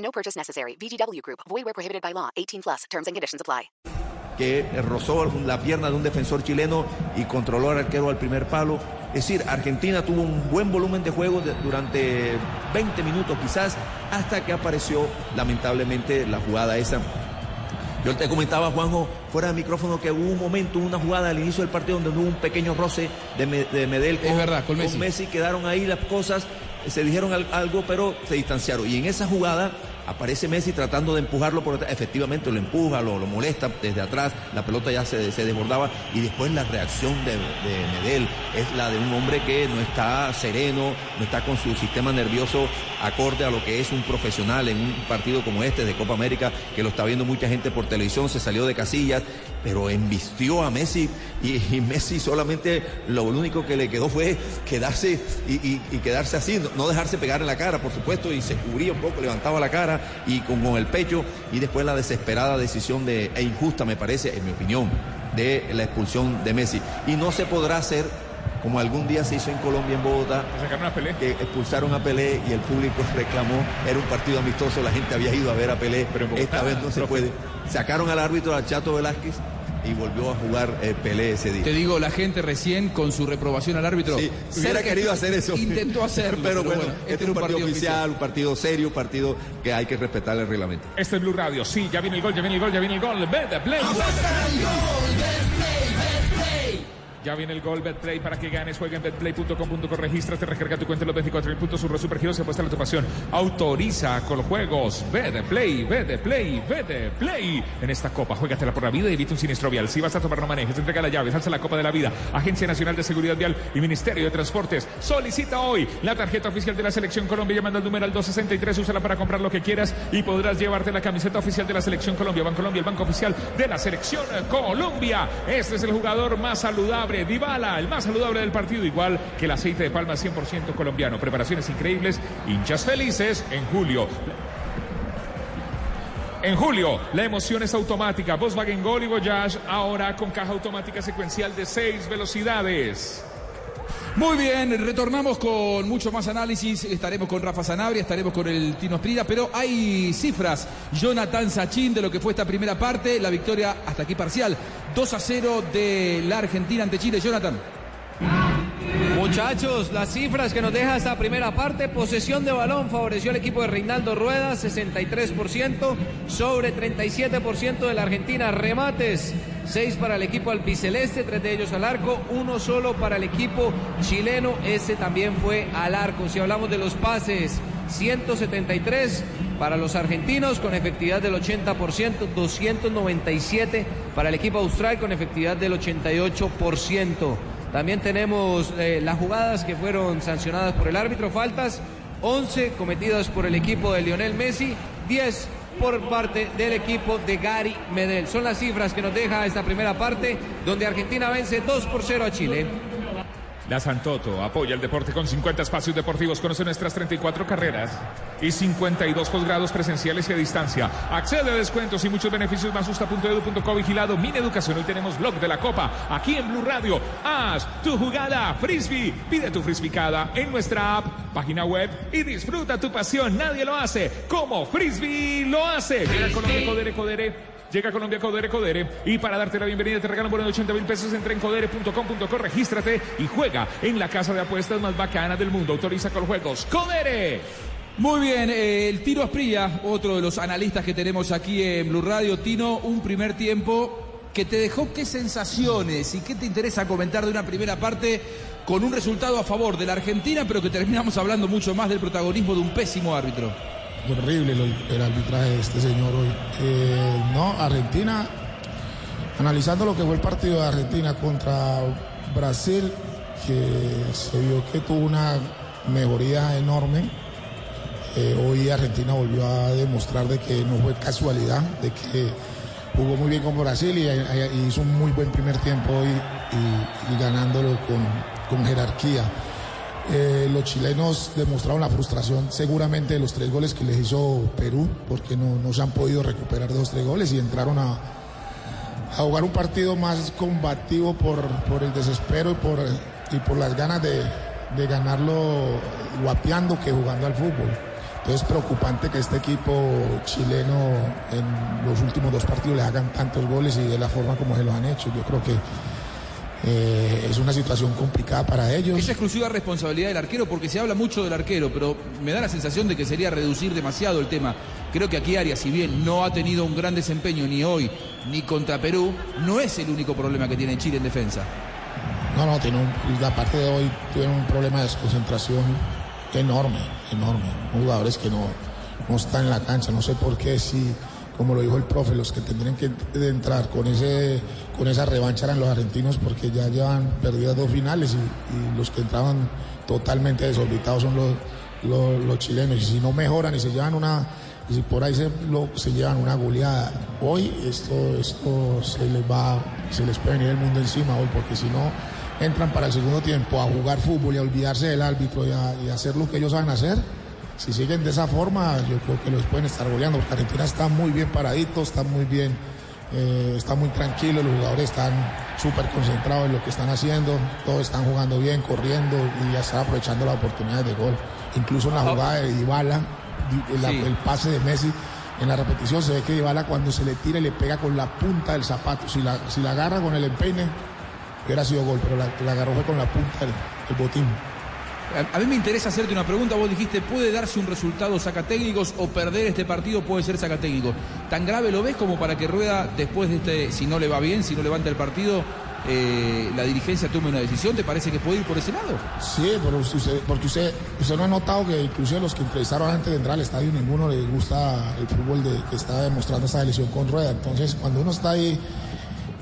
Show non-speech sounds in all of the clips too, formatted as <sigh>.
No purchase necessary. VGW Group. Void where prohibited by law. 18 plus. Terms and conditions apply. que rozó la pierna de un defensor chileno y controló al arquero al primer palo. Es decir, Argentina tuvo un buen volumen de juego de- durante 20 minutos quizás, hasta que apareció lamentablemente la jugada esa. Yo te comentaba, Juanjo, fuera de micrófono, que hubo un momento, una jugada al inicio del partido donde hubo un pequeño roce de, Me- de Medel Es verdad, con Messi. Quedaron ahí las cosas, se dijeron al- algo, pero se distanciaron. Y en esa jugada aparece Messi tratando de empujarlo por detrás. Efectivamente lo empuja, lo, molesta desde atrás, la pelota ya se, se desbordaba. Y después la reacción de, de Medel es la de un hombre que no está sereno, no está con su sistema nervioso acorde a lo que es un profesional en un partido como este de Copa América, que lo está viendo mucha gente por televisión, se salió de casillas, pero embistió a Messi y, Messi solamente lo único que le quedó fue quedarse y, quedarse así, no, no dejarse pegar en la cara, por supuesto, y se cubría un poco, levantaba la cara y con, con el pecho, y después la desesperada decisión de, e injusta, me parece, en mi opinión, de la expulsión de Messi. Y no se podrá hacer como algún día se hizo en Colombia, en Bogotá, que expulsaron a Pelé y el público reclamó, era un partido amistoso, la gente había ido a ver a Pelé, esta vez no se puede. Sacaron al árbitro, al Chato Velázquez, y volvió a jugar eh, Pelé ese día. Te digo, la gente recién con su reprobación al árbitro. Sí, hubiera querido hacer eso. Intentó <laughs> hacerlo. pero, bueno, este este es un partido oficial, un partido serio, un partido que hay que respetar el reglamento. Este es Blue Radio. Sí, ya viene el gol, ya viene el gol, ya viene el gol. The play. Ya viene el gol, Betplay, para que ganes. Juega en betplay.com.co, regístrate, recarga tu cuenta en los 24 mil puntos, surre supergiros y apuesta a tu pasión. Autoriza con los juegos. Betplay, Betplay, Betplay. En esta copa, juégatela por la vida y evita un siniestro vial. Si vas a tomar, no manejes. Entrega la llave, alza la copa de la vida. Agencia Nacional de Seguridad Vial y Ministerio de Transportes. Solicita hoy la tarjeta oficial de la Selección Colombia llamando al número al 263. Úsala para comprar lo que quieras y podrás llevarte la camiseta oficial de la Selección Colombia. Bancolombia, el banco oficial de la Selección Colombia. Este es el jugador más saludable, Dybala, el más saludable del partido, igual que el aceite de palma 100% colombiano. Preparaciones increíbles, hinchas felices en julio. En julio, la emoción es automática. Volkswagen Gol y Voyage ahora con caja automática secuencial de 6 velocidades. Muy bien, retornamos con mucho más análisis. Estaremos con Rafa Sanabria, estaremos con el Tino Esprida, pero hay cifras. Jonathan Sachin de lo que fue esta primera parte, la victoria hasta aquí parcial. 2 a 0 de la Argentina ante Chile. Jonathan. Muchachos, las cifras que nos deja esta primera parte, posesión de balón favoreció al equipo de Reinaldo Rueda, 63% sobre 37% de la Argentina, remates, 6 para el equipo albiceleste, 3 de ellos al arco, uno solo para el equipo chileno, ese también fue al arco. Si hablamos de los pases, 173 para los argentinos con efectividad del 80%, 297 para el equipo austral con efectividad del 88%. También tenemos eh, las jugadas que fueron sancionadas por el árbitro, faltas 11 cometidas por el equipo de Lionel Messi, 10 por parte del equipo de Gary Medel. Son las cifras que nos deja esta primera parte, donde Argentina vence 2 por 0 a Chile. La Santoto apoya el deporte con 50 espacios deportivos. Conoce nuestras 34 carreras y 52 posgrados presenciales y a distancia. Accede a descuentos y muchos beneficios más justa.edu.co vigilado. Min Educación. Hoy tenemos blog de la Copa aquí en Blue Radio. Haz tu jugada frisbee. Pide tu frisbeecada en nuestra app, página web y disfruta tu pasión. Nadie lo hace como frisbee lo hace. Llega Colombia Codere Codere. Llega Colombia Codere Codere y para darte la bienvenida te regalan un bono de 80 mil pesos. Entra en codere.com.co, regístrate y juega en la casa de apuestas más bacana del mundo. Autoriza con juegos. Codere. Muy bien, eh, el Tino Asprilla, otro de los analistas que tenemos aquí en Blue Radio. Tino, un primer tiempo que te dejó qué sensaciones y qué te interesa comentar de una primera parte con un resultado a favor de la Argentina, pero que terminamos hablando mucho más del protagonismo de un pésimo árbitro. Horrible el, el arbitraje de este señor hoy. Eh, no, Argentina, analizando lo que fue el partido de Argentina contra Brasil, que se vio que tuvo una mejoría enorme. Eh, hoy Argentina volvió a demostrar de que no fue casualidad, de que jugó muy bien con Brasil y, hizo un muy buen primer tiempo hoy y, y ganándolo con, con jerarquía. Eh, los chilenos demostraron la frustración seguramente de los tres goles que les hizo Perú, porque no, no se han podido recuperar de los tres goles y entraron a, jugar un partido más combativo por, por el desespero y por, y por las ganas de, de ganarlo guapeando que jugando al fútbol. Entonces es preocupante que este equipo chileno en los últimos dos partidos le hagan tantos goles y de la forma como se lo han hecho. Yo creo que eh, es una situación complicada para ellos. Es exclusiva responsabilidad del arquero porque se habla mucho del arquero, pero me da la sensación de que sería reducir demasiado el tema. Creo que aquí Arias, si bien no ha tenido un gran desempeño ni hoy ni contra Perú, no es el único problema que tiene Chile en defensa. No, no, tiene un, aparte de hoy tiene un problema de desconcentración enorme, enorme. Jugadores que no, no están en la cancha, no sé por qué, si, como lo dijo el profe, los que tendrían que entrar con, ese, con esa revancha eran los argentinos porque ya llevan perdidas dos finales y, los que entraban totalmente desorbitados son los, chilenos. Y si no mejoran y se llevan una, y si por ahí se, lo, se llevan una goleada, hoy esto, esto se les va, se les puede venir el mundo encima hoy, porque si no entran para el segundo tiempo a jugar fútbol y a olvidarse del árbitro y a hacer lo que ellos saben hacer, si siguen de esa forma, yo creo que los pueden estar goleando, porque Argentina está muy bien paradito, está muy bien, eh, está muy tranquilo, los jugadores están súper concentrados en lo que están haciendo, todos están jugando bien, corriendo y ya están aprovechando las oportunidades de gol. Incluso en la jugada de Dybala, el, sí. el pase de Messi, en la repetición se ve que Dybala cuando se le tira y le pega con la punta del zapato, si la, si la agarra con el empeine, hubiera sido gol, pero la, la agarró fue con la punta del botín. A, mí me interesa hacerte una pregunta. Vos dijiste, ¿puede darse un resultado sacatécnicos o perder este partido puede ser sacatécnico? ¿Tan grave lo ves como para que Rueda, después de este, si no le va bien, si no levanta el partido, eh, la dirigencia tome una decisión? ¿Te parece que puede ir por ese lado? Sí, pero usted, porque usted, no ha notado que inclusive los que entrevistaron antes de entrar al estadio, ninguno le gusta el fútbol de, que está demostrando esta elección con Rueda. Entonces, cuando uno está ahí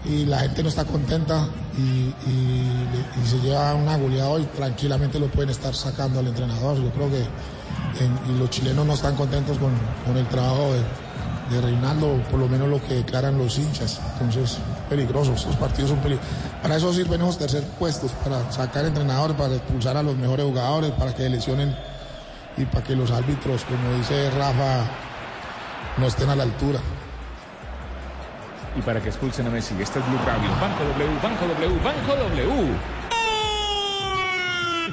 y la gente no está contenta y, se lleva una goleada hoy, tranquilamente lo pueden estar sacando al entrenador. Yo creo que los chilenos no están contentos con, el trabajo de, de, Reinaldo, por lo menos lo que declaran los hinchas. Entonces, peligrosos, estos partidos son peligrosos. Para eso sirven esos tercer puestos, para sacar entrenadores, para expulsar a los mejores jugadores, para que lesionen y para que los árbitros, como dice Rafa, no estén a la altura y para que expulsen a Messi. Este es Blue Radio. Banco W, Banco W, Banco W.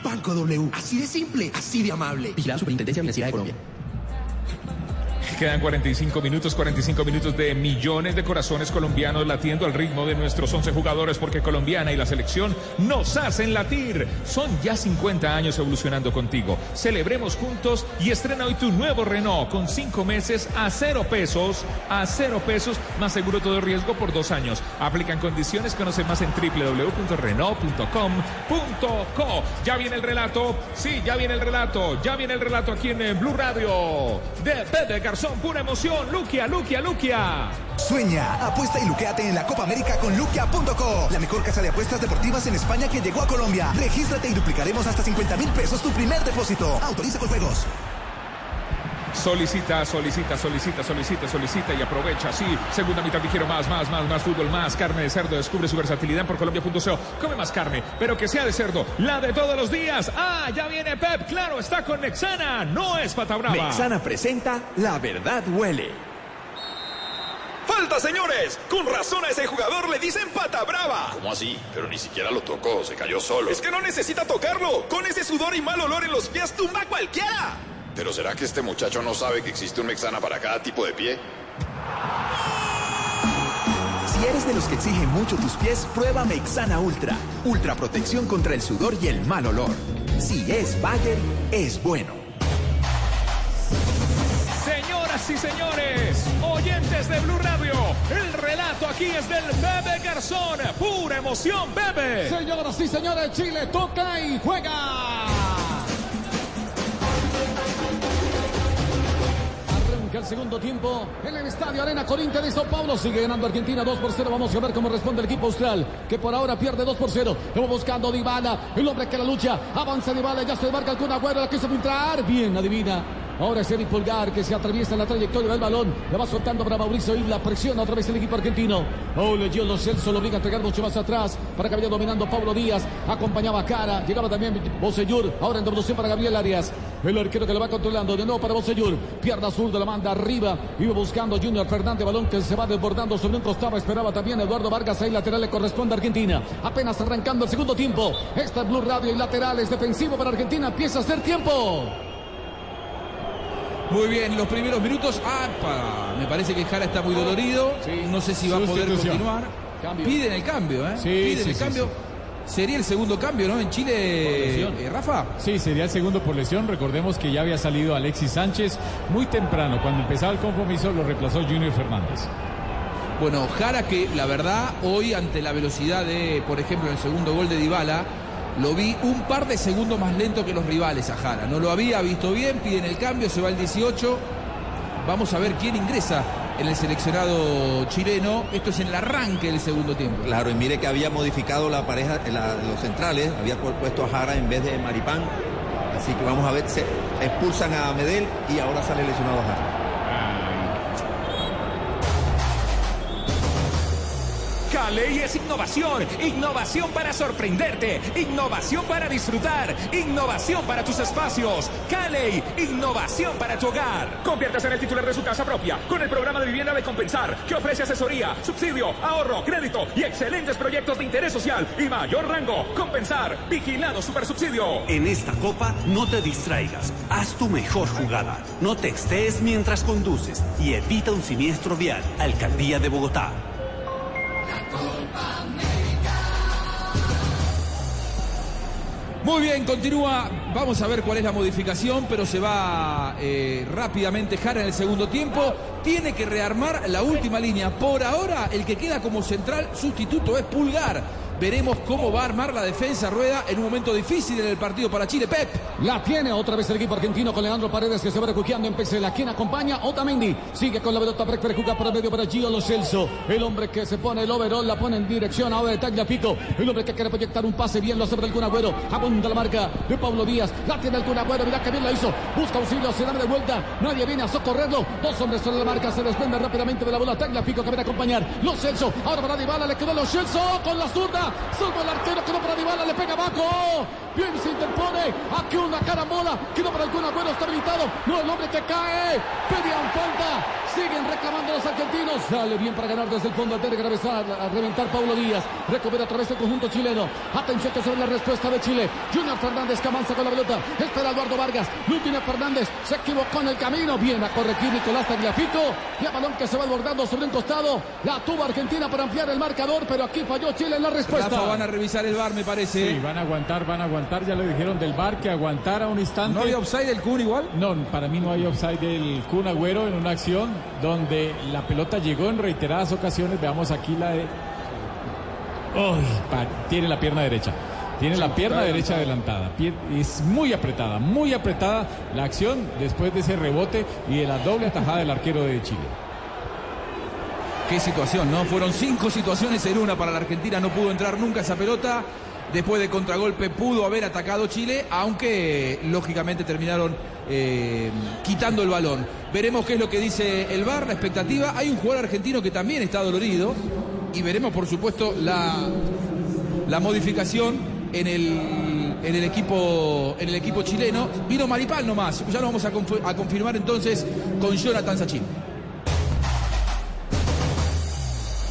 Banco W, así de simple, así de amable. Vigilada Superintendencia de Universidad de Colombia. Quedan 45 minutos, 45 minutos de millones de corazones colombianos latiendo al ritmo de nuestros 11 jugadores porque Colombiana y la selección nos hacen latir. Son ya 50 años evolucionando contigo. Celebremos juntos y estrena hoy tu nuevo Renault con 5 meses a 0 pesos, a 0 pesos, más seguro todo riesgo por 2 años. Aplican condiciones, conoce más en www.renault.com.co. Ya viene el relato, sí, ya viene el relato, ya viene el relato aquí en Blue Radio de Pepe Garzón pura emoción. Luquia, Luquia, Luquia. Sueña, apuesta y luqueate en la Copa América con Luquia.co, la mejor casa de apuestas deportivas en España que llegó a Colombia. Regístrate y duplicaremos hasta 50 mil pesos tu primer depósito. Autoriza con juegos. Solicita, solicita, solicita, solicita, solicita y aprovecha. Sí, segunda mitad dijeron más, más, más, más fútbol, más carne de cerdo. Descubre su versatilidad por Colombia.co. Come más carne, pero que sea de cerdo, la de todos los días. Ah, ya viene Pep, claro, está con Nexana, no es pata brava. Nexana presenta La Verdad Huele. ¡Falta, señores! Con razón a ese jugador le dicen pata brava. ¿Cómo así? Pero ni siquiera lo tocó, se cayó solo. Es que no necesita tocarlo. Con ese sudor y mal olor en los pies tumba a cualquiera. ¿Pero será que este muchacho no sabe que existe un Mexana para cada tipo de pie? Si eres de los que exigen mucho tus pies, prueba Mexana Ultra. Ultra protección contra el sudor y el mal olor. Si es Bayer, es bueno. Señoras y señores, oyentes de Blue Radio, el relato aquí es del Bebe Garzón. Pura emoción, Bebe. Señoras y señores, Chile toca y juega. El segundo tiempo en el Estadio Arena Corinthians de Sao Paulo. Sigue ganando Argentina 2 por 0. Vamos a ver cómo responde el equipo austral, que por ahora pierde 2 por 0. Estamos buscando Dybala, el hombre que la lucha. Avanza Dybala, ya se marca el Kun Agüero, la quiso entrar. Bien, adivina. Ahora es Eric Pulgar que se atraviesa la trayectoria del balón. Le va soltando para Mauricio Isla. Presiona otra vez el equipo argentino. Oh, le dio los Celso. Lo obliga a entregar mucho más atrás para que vaya dominando Pablo Díaz. Acompañaba a Cara. Llegaba también Bosellur. Ahora en devolución para Gabriel Arias. El arquero que lo va controlando. De nuevo para Bosellur. Pierna de la manda arriba. Iba buscando Junior Fernández. Balón que se va desbordando sobre un costado. Esperaba también Eduardo Vargas. Ahí lateral le corresponde a Argentina. Apenas arrancando el segundo tiempo. Esta Blue Radio y laterales defensivo para Argentina. Empieza a hacer tiempo. Muy bien, los primeros minutos. ¡Apa! Me parece que Jara está muy dolorido. No sé si va a poder continuar. Piden el cambio, ¿eh? Piden el cambio. Sería el segundo cambio, ¿no? En Chile, eh, Rafa. Sí, sería el segundo por lesión. Recordemos que ya había salido Alexis Sánchez muy temprano. Cuando empezaba el compromiso lo reemplazó Junior Fernández. Bueno, Jara que la verdad hoy ante la velocidad de, por ejemplo, el segundo gol de Dybala, lo vi un par de segundos más lento que los rivales a Jara. No lo había visto bien, piden el cambio, se va el 18. Vamos a ver quién ingresa en el seleccionado chileno. Esto es en el arranque del segundo tiempo. Claro, y mire que había modificado la pareja, los centrales, había puesto a Jara en vez de Maripán. Así que vamos a ver, se expulsan a Medel y ahora sale lesionado Jara. Ley es innovación, innovación para sorprenderte, innovación para disfrutar, innovación para tus espacios. Caley, innovación para tu hogar. Conviértase en el titular de su casa propia con el programa de vivienda de Compensar, que ofrece asesoría, subsidio, ahorro, crédito y excelentes proyectos de interés social y mayor rango. Compensar, vigilado super subsidio. En esta copa no te distraigas, haz tu mejor jugada. No te estés mientras conduces y evita un siniestro vial. Alcaldía de Bogotá. Muy bien, continúa. Vamos a ver cuál es la modificación, pero se va eh, rápidamente Jara en el segundo tiempo. Tiene que rearmar la última línea. Por ahora, el que queda como central sustituto es Pulgar. Veremos cómo va a armar la defensa Rueda en un momento difícil en el partido para Chile. Pep. La tiene otra vez el equipo argentino con Leandro Paredes que se va refugiando en la Quien acompaña Otamendi. Sigue con la pelota para jugar por el medio para Gio Lo Celso. El hombre que se pone el overall la pone en dirección ahora de Tagliafico. El hombre que quiere proyectar un pase bien lo hace para el Cunagüero. Apunta la marca de Pablo Díaz. La tiene el Cunagüero. Mira que bien lo hizo. Busca auxilio. Se da de vuelta. Nadie viene a socorrerlo. Dos hombres sobre la marca. Se desprende rápidamente de la bola. Tagliafico que viene a acompañar. Lo Celso. Ahora para Dybala. Le quedó Lo Celso con la zurda. Salva el arquero. Quedó para Dybala. Le pega abajo. Bien se interpone. Aquí una carambola. Quedó para el Cunagüero. Está habilitado. No, el hombre que cae. Pedían falta. Siguen reclamando los argentinos. Sale bien para ganar desde el fondo. Antes de a reventar Paulo Díaz. Recupera otra vez el conjunto chileno. Atención que se la respuesta de Chile. Junior Fernández que avanza con la pelota. Espera Eduardo Vargas. Lútino Fernández se equivocó en el camino. Bien a corregir Nicolás Tagliafico. Y a balón que se va desbordando sobre un costado. La tuvo Argentina para ampliar el marcador. Pero aquí falló Chile en la respuesta. Van a revisar el bar, me parece. Sí, van a aguantar, van a aguantar. Ya le dijeron del bar que aguantara un instante. ¿No hay offside del Kun igual? No, para mí no hay offside del Kun Agüero en una acción donde la pelota llegó en reiteradas ocasiones. Veamos aquí la de. tiene la pierna derecha. Tiene la pierna derecha adelantada. Es muy apretada, muy apretada la acción después de ese rebote y de la doble atajada del arquero de Chile. Qué situación, ¿no? Fueron cinco situaciones en una para la Argentina. No pudo entrar nunca esa pelota. Después de contragolpe pudo haber atacado Chile, aunque lógicamente terminaron eh, quitando el balón. Veremos qué es lo que dice el VAR, la expectativa. Hay un jugador argentino que también está dolorido y veremos por supuesto la, la modificación en el, en el, equipo, en el equipo chileno. Vino Maripal nomás, ya lo vamos a, a confirmar entonces con Jonathan Sachin.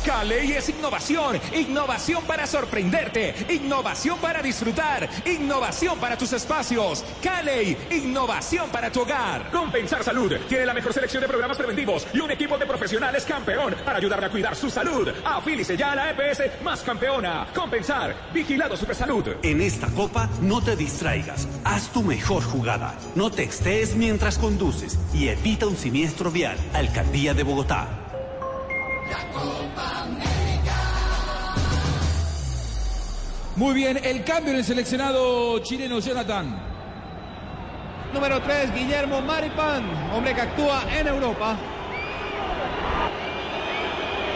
Caley es innovación, innovación para sorprenderte, innovación para disfrutar, innovación para tus espacios. Caley, innovación para tu hogar. Compensar Salud tiene la mejor selección de programas preventivos y un equipo de profesionales campeón para ayudarle a cuidar su salud. Afílice ya a la EPS más campeona. Compensar, vigilado Supersalud. En esta copa no te distraigas, haz tu mejor jugada. No te estés mientras conduces y evita un siniestro vial. Alcaldía de Bogotá. Muy bien, el cambio en el seleccionado chileno, Jonathan. Número 3, Guillermo Maripán, hombre que actúa en Europa.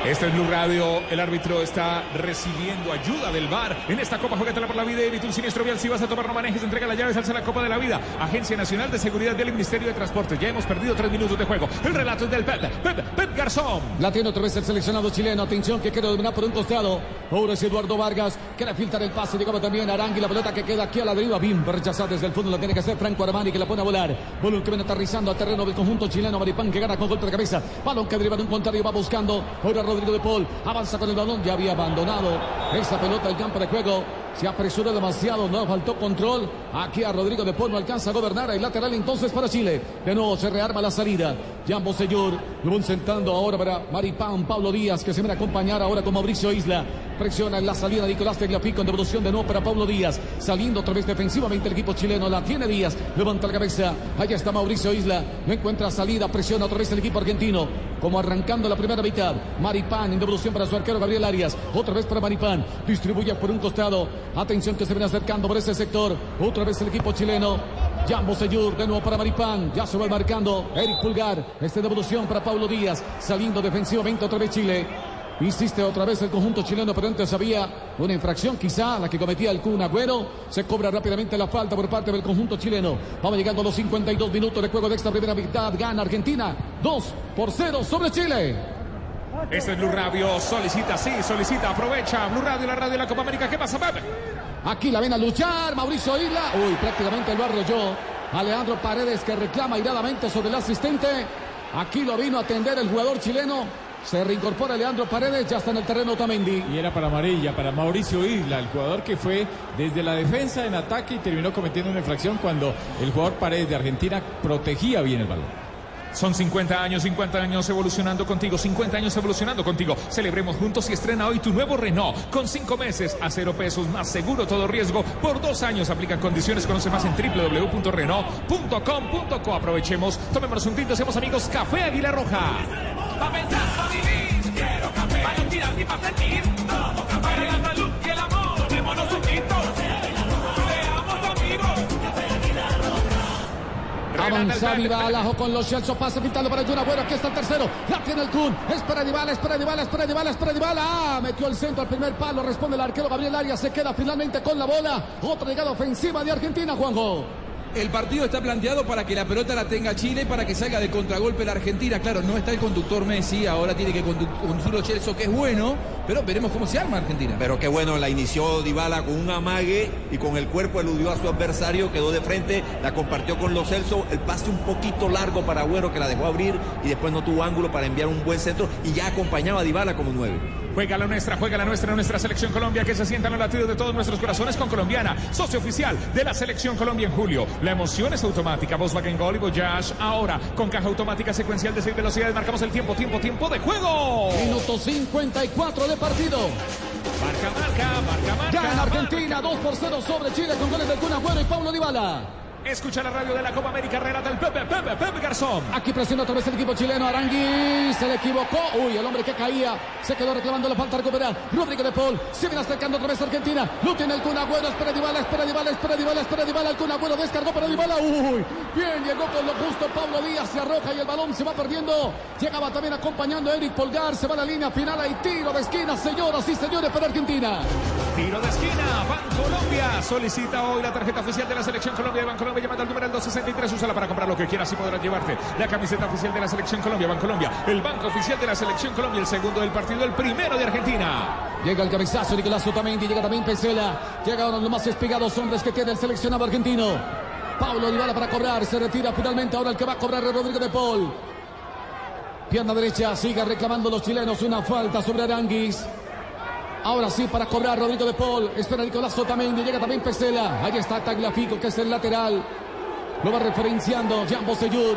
Este es Blue Radio. El árbitro está recibiendo ayuda del VAR. En esta Copa Juegatela por la Vida. Evita un siniestro vial. Si vas a tomar, no manejes. Entrega las llaves. Alza la Copa de la Vida. Agencia Nacional de Seguridad del Ministerio de Transportes. Ya hemos perdido tres minutos de juego. El relato es del Pep, Pep, Pep Garzón. La tiene otra vez el seleccionado chileno. Atención que quiere dominar por un costado. Ahora es Eduardo Vargas. Quiere filtrar el pase. Llegaba también Arangui. La pelota que queda aquí a la deriva. Bim, rechazada desde el fondo. La tiene que hacer Franco Armani que la pone a volar. Balón que viene aterrizando al terreno del conjunto chileno. Maripán que gana con golpe de cabeza. Balón que deriva de un contrario. Va buscando. Ahora Rodrigo de Paul. Avanza con el balón. Ya había abandonado esa pelota del campo de juego. Se apresuró demasiado, no faltó control. Aquí a Rodrigo de Paul no alcanza a gobernar. El lateral entonces para Chile. De nuevo se rearma la salida. Jambo Señor. Lo van sentando ahora para Maripán, Pablo Díaz, que se viene a acompañar ahora con Mauricio Isla. Presiona en la salida Nicolás Tegliafico en devolución de nuevo para Pablo Díaz. Saliendo otra vez defensivamente el equipo chileno. La tiene Díaz. Levanta la cabeza. Allá está Mauricio Isla. No encuentra salida. Presiona otra vez el equipo argentino. Como arrancando la primera mitad. Maripán en devolución para su arquero Gabriel Arias. Otra vez para Maripán. Distribuye por un costado. Atención que se viene acercando por ese sector. Otra vez el equipo chileno. Jambo Seyur de nuevo para Maripán. Ya se va marcando. Eric Pulgar. Este devolución para Pablo Díaz. Saliendo defensivamente otra vez Chile. Insiste otra vez el conjunto chileno, pero antes había una infracción quizá la que cometía el Kun Agüero. Se cobra rápidamente la falta por parte del conjunto chileno. Vamos llegando a los 52 minutos de juego de esta primera mitad. Gana Argentina 2 por 0 sobre Chile. Este es Blue Radio. Solicita, sí, solicita, aprovecha. Blue Radio, la radio de la Copa América. ¿Qué pasa, Pepe? Aquí la ven a luchar. Mauricio Isla. Uy, prácticamente lo arrolló. A Leandro Paredes que reclama iradamente sobre el asistente. Aquí lo vino a atender el jugador chileno. Se reincorpora Leandro Paredes, ya está en el terreno Otamendi. Y era para amarilla, para Mauricio Isla, el jugador que fue desde la defensa en ataque y terminó cometiendo una infracción cuando el jugador Paredes de Argentina protegía bien el balón. Son 50 años, 50 años evolucionando contigo, 50 años evolucionando contigo. Celebremos juntos y estrena hoy tu nuevo Renault con 5 meses a 0 pesos más seguro todo riesgo. Por dos años aplican condiciones. Conoce más en www.renault.com.co. Aprovechemos, tomémonos un tinto, seamos amigos. Café Águila Roja. Pa' pensar, pa' vivir, quiero café. Pa' no tirar ni pa' sentir, tomo café. Para la salud y el amor, démonos un. Avanza Dybala, ojo con los Chelsea, pase pintando para Juna Bueno, aquí está el tercero, la tiene el Kun, espera Dybala, espera Dybala, espera Dybala, espera Dybala, ah, metió el centro al primer palo, responde el arquero Gabriel Arias, se queda finalmente con la bola, otra llegada ofensiva de Argentina, Juanjo. El partido está planteado para que la pelota la tenga Chile, para que salga de contragolpe la Argentina. Claro, no está el conductor Messi, ahora tiene que conducirlo Chelsea, que es bueno, pero veremos cómo se arma Argentina. Pero qué bueno, la inició Dybala con un amague y con el cuerpo eludió a su adversario, quedó de frente, la compartió con los Celso, el pase un poquito largo para Agüero que la dejó abrir y después no tuvo ángulo para enviar un buen centro y ya acompañaba a Dybala como nueve. Juega la nuestra, juega la nuestra, nuestra selección Colombia, que se sientan los latidos de todos nuestros corazones con Colombiana, socio oficial de la selección Colombia en julio. La emoción es automática, Volkswagen Gol y Voyage ahora con caja automática secuencial de 6 velocidades. Marcamos el tiempo, tiempo, tiempo de juego. Minuto 54 de partido. Marca, marca, marca, marca. Gana Argentina 2 por 0 sobre Chile con goles de Kun Agüero y Pablo Dybala. Escucha la radio de la Copa América, relata el Pepe, Pepe, Pepe Garzón. Aquí presiona otra vez el equipo chileno. Arangui se le equivocó. Uy, el hombre que caía se quedó reclamando la falta recuperar. Rodrigo de Paul se viene acercando otra vez a Argentina. Lo tiene el Kun Agüero. Espera Dybala, espera Dybala, espera Dybala, espera Dybala. El descargó para Dybala. Uy, bien, llegó con lo justo Pablo Díaz. Se arroja y el balón se va perdiendo. Llegaba también acompañando a Eric Polgar. Se va a la línea final. Hay tiro de esquina, señoras y señores, para Argentina. Tiro de esquina, Bancolombia solicita hoy la tarjeta oficial de la selección Colombia de Bancolombia llamando al número 263, úsala para comprar lo que quieras y podrás llevarte la camiseta oficial de la selección Colombia, Bancolombia, el banco oficial de la selección Colombia, el segundo del partido, el primero de Argentina. Llega el cabezazo Nicolás Otamendi, llega también Pesela, llega uno de los más espigados hombres que tiene el seleccionado argentino. Pablo Dybala para cobrar, se retira finalmente ahora el que va a cobrar es Rodrigo de Paul. Pierna derecha, sigue reclamando los chilenos una falta sobre Aranguis. Ahora sí para cobrar Rodrigo de Paul. Espera Nicolás Otamendi. Llega también Pesela. Ahí está Tagliafico, que es el lateral. Lo va referenciando Jambo Seyur.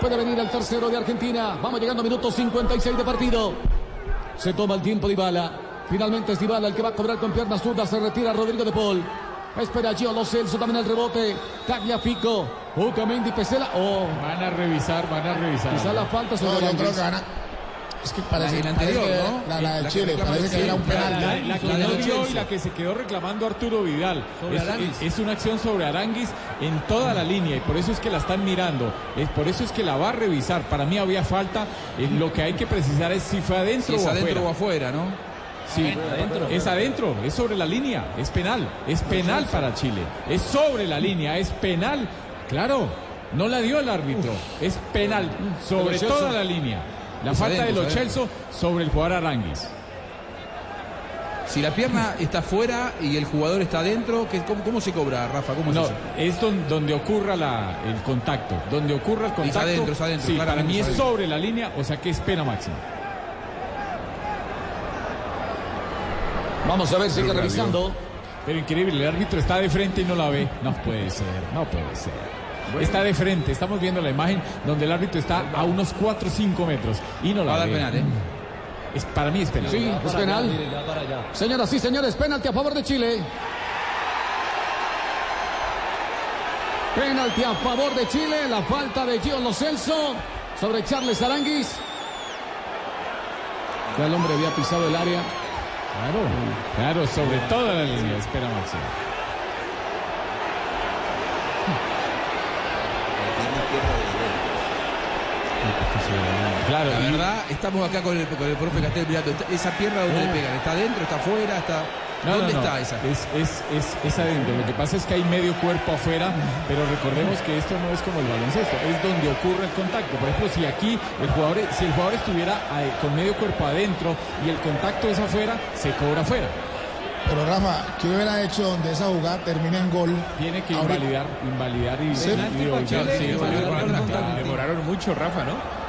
Puede venir el tercero de Argentina. Vamos llegando a minuto 56 de partido. Se toma el tiempo Dybala. Finalmente es Dybala el que va a cobrar con pierna zurda. Se retira Rodrigo de Paul. Espera Gio Lo Celso también el rebote. Tagliafico. Otamendi Pesela. Oh. Van a revisar, van a revisar. Quizá la falta sobre No, yo creo que van a, Es que parece, La- el anterior, ¿no? La, la de La Chile, parece que era un penal. La, la- la que vio y la que se quedó reclamando Arturo Vidal. Sobre Es, Aranguis. es- es una acción sobre Aranguis en toda la línea y por eso es que la están mirando. Es, por eso es que la va a revisar. Para mí había falta. Eh, lo que hay que precisar es si fue adentro Si es o adentro afuera. o afuera, ¿no? Sí, es adentro, es sobre la línea, es penal, es penal para Chile, es sobre la línea, es penal, claro, no la dio el árbitro, es penal sobre toda la línea. La Es falta de los es Chelsea sobre el jugador Aranguis. Si la pierna está fuera y el jugador está adentro, ¿qué- cómo, cómo se cobra, Rafa? ¿Cómo No, es eso? es donde ocurra la- el contacto, donde ocurra el contacto. adentro, es adentro, sí, para mí es es adentro. sobre la línea, o sea que es pena máxima. Vamos a ver, sigue revisando. Pero increíble, el árbitro está de frente y no la ve. No puede ser, no puede ser. Está de frente, estamos viendo la imagen donde el árbitro está a unos 4 o 5 metros y no la Va a dar penal, ¿eh? Es, para mí es penal. Sí, es penal. Señoras y señores, penalti a favor de Chile. Penalti a favor de Chile. La falta de Gio Lo Celso sobre Charles Aranguis. Ya el hombre había pisado el área. Claro, claro, sobre toda la línea, espera máxima. Claro, La y- verdad, estamos acá con el, con el profe Castel mirando. Esa pierna donde le pegan, ¿está adentro, está afuera, está. No, ¿Dónde no, no. está esa? Es, es, es, es adentro. Lo que pasa es que hay medio cuerpo afuera, pero recordemos que esto no es como el baloncesto, es donde ocurre el contacto. Por ejemplo, si aquí el jugador, si el jugador estuviera eh, con medio cuerpo adentro y el contacto es afuera, se cobra afuera. Pero Rafa, ¿qué hubiera hecho donde esa jugada termine en gol? Tiene que invalidar, invalidar y, Sí. y. Sí. Demoraron mucho, Rafa, ¿no?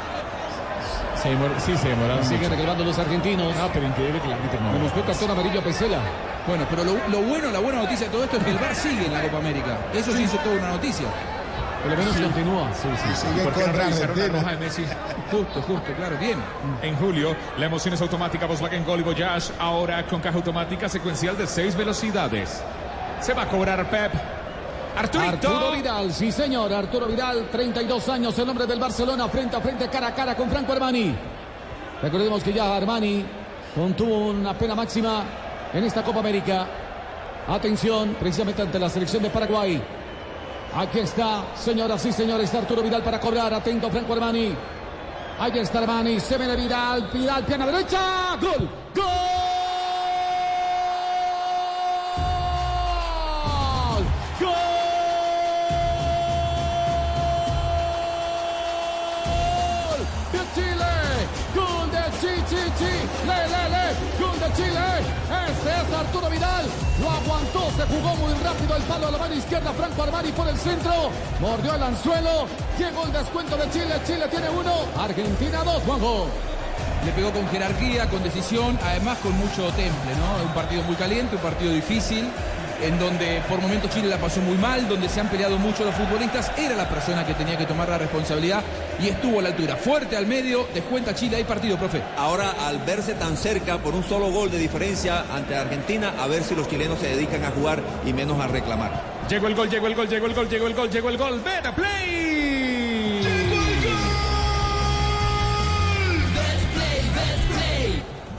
Se demor- sí, se demoraron Siguen reclamando los argentinos. No, pero increíble que el árbitro no. Me buscó cartón amarillo a Pesela. Bueno, pero lo, lo bueno, la buena noticia de todo esto es que el VAR sigue en la Copa América. Eso sí hizo toda una noticia. Por lo menos continúa. Sí, sí, sí. Sigue ¿Por qué no revisaron la roja de Messi? Justo, justo, claro, bien. En julio, la emoción es automática. Volkswagen Gol y Voyage, ahora con caja automática secuencial de seis velocidades. Se va a cobrar Pep. Arturo Vidal, sí señor, Arturo Vidal, 32 años, el hombre del Barcelona, frente a frente, cara a cara con Franco Armani. Recordemos que ya Armani contuvo una pena máxima en esta Copa América. Atención, precisamente ante la selección de Paraguay. Aquí está, señoras y señores, Arturo Vidal para cobrar. Atento, Franco Armani. Ahí está Armani, se viene Vidal, Vidal, pierna derecha, gol, gol, Arturo Vidal, lo aguantó, se jugó muy rápido el palo a la mano izquierda, Franco Armani por el centro, mordió el anzuelo, llegó el descuento de Chile, Chile tiene uno, Argentina dos, Juanjo. Le pegó con jerarquía, con decisión, además con mucho temple, ¿no? Un partido muy caliente, un partido difícil, en donde por momentos Chile la pasó muy mal, donde se han peleado mucho los futbolistas. Era la persona que tenía que tomar la responsabilidad y estuvo a la altura. Fuerte al medio, descuenta Chile, hay partido, profe. Ahora, al verse tan cerca por un solo gol de diferencia ante Argentina, a ver si los chilenos se dedican a jugar y menos a reclamar. Llegó el gol, llegó el gol, llegó el gol, llegó el gol, llegó el gol. Better play.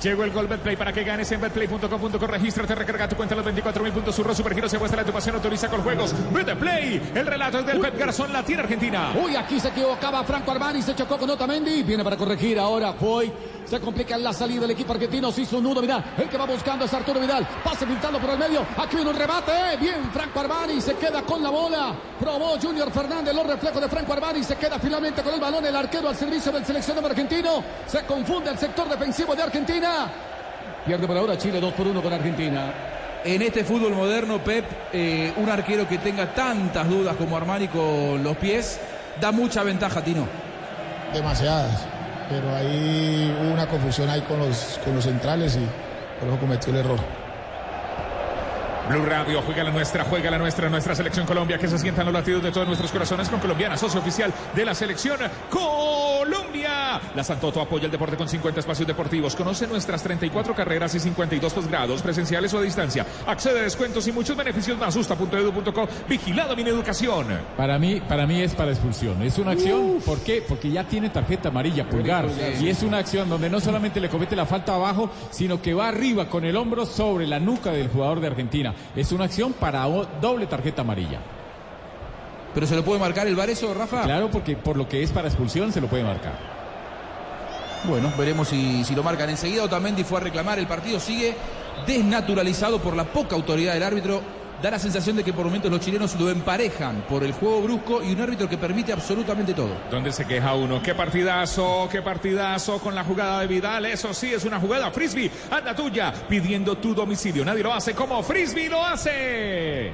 Llegó el gol Betplay para que ganes en betplay.com.co. Regístrate, recarga tu cuenta los 24 mil puntos. Surro Supergiro se muestra la tu pasión, autoriza con juegos. Betplay. El relato es del Pep Garzón, la tiene Argentina. Uy, aquí se equivocaba Franco Armani, se chocó con Otamendi, viene para corregir ahora, fue, se complica la salida del equipo argentino, se hizo un nudo, Vidal, el que va buscando es Arturo Vidal, pase pintando por el medio, aquí viene un rebate, bien Franco Armani, se queda con la bola, probó Junior Fernández, los reflejos de Franco Armani, se queda finalmente con el balón, el arquero al servicio del seleccionado argentino, se confunde el sector defensivo de Argentina, pierde por ahora Chile 2 por 1 con Argentina. En este fútbol moderno, Pep, eh, un arquero que tenga tantas dudas como Armani con los pies, da mucha ventaja, Tino. Demasiadas. Pero ahí hubo una confusión ahí con los, con los centrales y por eso cometió el error. Blue Radio, juega la nuestra, juega la nuestra, nuestra selección Colombia, que se sientan los latidos de todos nuestros corazones con Colombiana, socio oficial de la selección Colombia. La Santoto apoya el deporte con 50 espacios deportivos. Conoce nuestras 34 carreras y 52 posgrados, presenciales o a distancia. Accede a descuentos y muchos beneficios más. Justa.edu.co. Vigilado mi educación. Para mí, para mí es para expulsión. Es una acción. ¿Por qué? Porque ya tiene tarjeta amarilla, pulgar. Y es una acción donde no solamente le comete la falta abajo, sino que va arriba con el hombro sobre la nuca del jugador de Argentina. Es una acción para doble tarjeta amarilla. ¿Pero se lo puede marcar el VAR eso, Rafa? Claro, porque por lo que es para expulsión se lo puede marcar. Bueno, veremos si, si lo marcan enseguida. Otamendi fue a reclamar. El partido sigue desnaturalizado por la poca autoridad del árbitro. Da la sensación de que por momentos los chilenos lo emparejan por el juego brusco y un árbitro que permite absolutamente todo. ¿Dónde se queja uno? ¡Qué partidazo! ¡Qué partidazo con la jugada de Vidal! Eso sí, es una jugada frisbee. Anda tuya, pidiendo tu domicilio. Nadie lo hace como frisbee lo hace.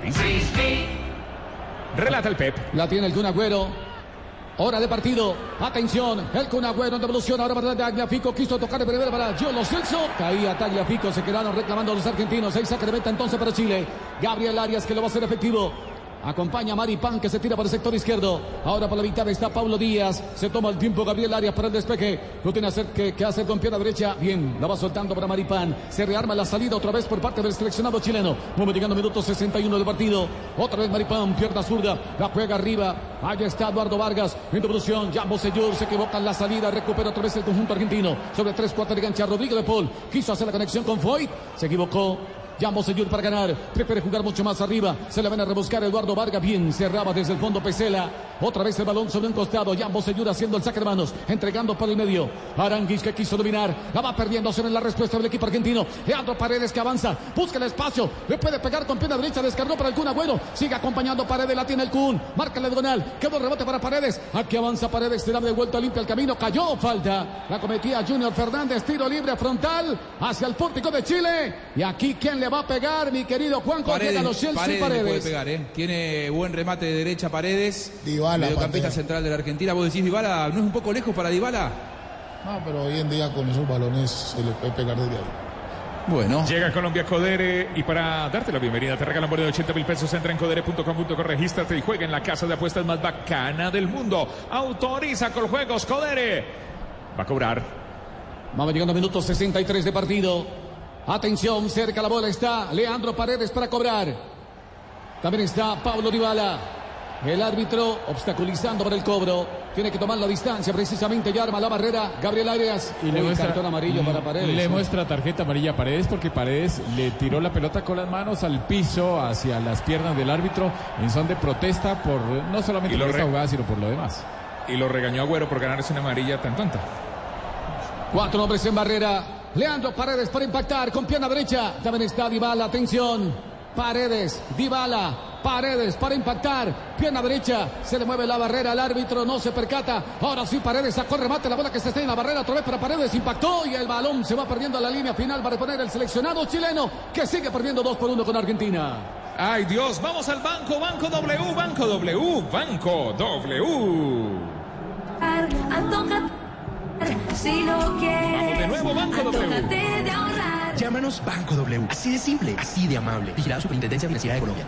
Frisbee. Relata el Pep. La tiene el Kun Agüero. Hora de partido. Atención. El Kun Agüero en devolución. Ahora para Tagliafico. Quiso tocar de primera para Giolo Celso. Caía Tagliafico. Se quedaron reclamando los argentinos. Ahí saque de meta entonces para Chile. Gabriel Arias que lo va a hacer efectivo. Acompaña a Maripán que se tira por el sector izquierdo. Ahora por la mitad está Pablo Díaz. Se toma el tiempo Gabriel Arias para el despeje. Lo tiene hacer que, que hacer con pierna derecha. Bien, la va soltando para Maripán. Se rearma la salida otra vez por parte del seleccionado chileno. Vamos llegando minuto 61 del partido. Otra vez Maripán, pierna zurda. La juega arriba. Allá está Eduardo Vargas. En devolución. Ya Bosellur se equivoca en la salida. Recupera otra vez el conjunto argentino. Sobre 3-4 de gancha. Rodrigo de Paul. Quiso hacer la conexión con Foyt. Se equivocó. Ya Monseñor para ganar. Prefiere jugar mucho más arriba. Se le van a rebuscar Eduardo Vargas. Bien, cerraba desde el fondo Pesela. Otra vez el balón sobre un costado. Ya Monseñor haciendo el saque de manos. Entregando por el medio. Aranguis que quiso dominar. La va perdiendo sobre la respuesta del equipo argentino. Leandro Paredes que avanza. Busca el espacio. Le puede pegar con pierna derecha. Descargó para el Kun Agüero. Sigue acompañando Paredes. La tiene el Kun. Marca la diagonal. Quedó el rebote para Paredes. Aquí avanza Paredes. Se da de vuelta limpia el camino. Cayó. Falta. La cometía Junior Fernández. Tiro libre frontal. Hacia el pórtico de Chile. Y aquí, ¿quién le va a pegar? Mi querido Juan Paredes, los Chelsea Paredes, Paredes. puede pegar, ¿eh? Tiene buen remate de derecha Paredes. Dybala, Mediocampista central de la Argentina. Vos decís, Dybala, ¿no es un poco lejos para Dybala? No, pero hoy en día con esos balones se le puede pegar desde ahí. Bueno. Llega Colombia Codere y para darte la bienvenida te regalan bono de 80 mil pesos. Entra en codere.com.co, regístrate y juega en la casa de apuestas más bacana del mundo. Autoriza con juegos Codere. Va a cobrar. Vamos llegando a minuto 63 de partido. Atención, cerca la bola está Leandro Paredes para cobrar. También está Pablo Dybala. El árbitro obstaculizando para el cobro. Tiene que tomar la distancia precisamente y arma la barrera. Gabriel Arias. Y le Uy, muestra, cartón amarillo para Paredes. Le ¿eh? muestra tarjeta amarilla a Paredes porque Paredes le tiró la pelota con las manos al piso, hacia las piernas del árbitro, en son de protesta por no solamente por esta jugada, sino por lo demás. Y lo regañó Agüero por ganarse una amarilla tan tonta. Cuatro hombres en barrera. Leandro Paredes para impactar con pierna derecha. También está Dybala. Atención. Paredes, Dybala, Paredes para impactar. Pierna derecha. Se le mueve la barrera al árbitro. No se percata. Ahora sí Paredes sacó el remate. La bola que se está en la barrera. Otra vez para Paredes. Impactó y el balón se va perdiendo a la línea final para poner el seleccionado chileno que sigue perdiendo 2 por 1 con Argentina. Ay Dios, vamos al banco, Banco W, Banco W, Banco W. Antoja si lo quieres. Vamos de nuevo, Banco W. Antójate de ahorrar. Llámanos Banco W. Así de simple, así de amable. Vigilada Superintendencia Financiera de Colombia.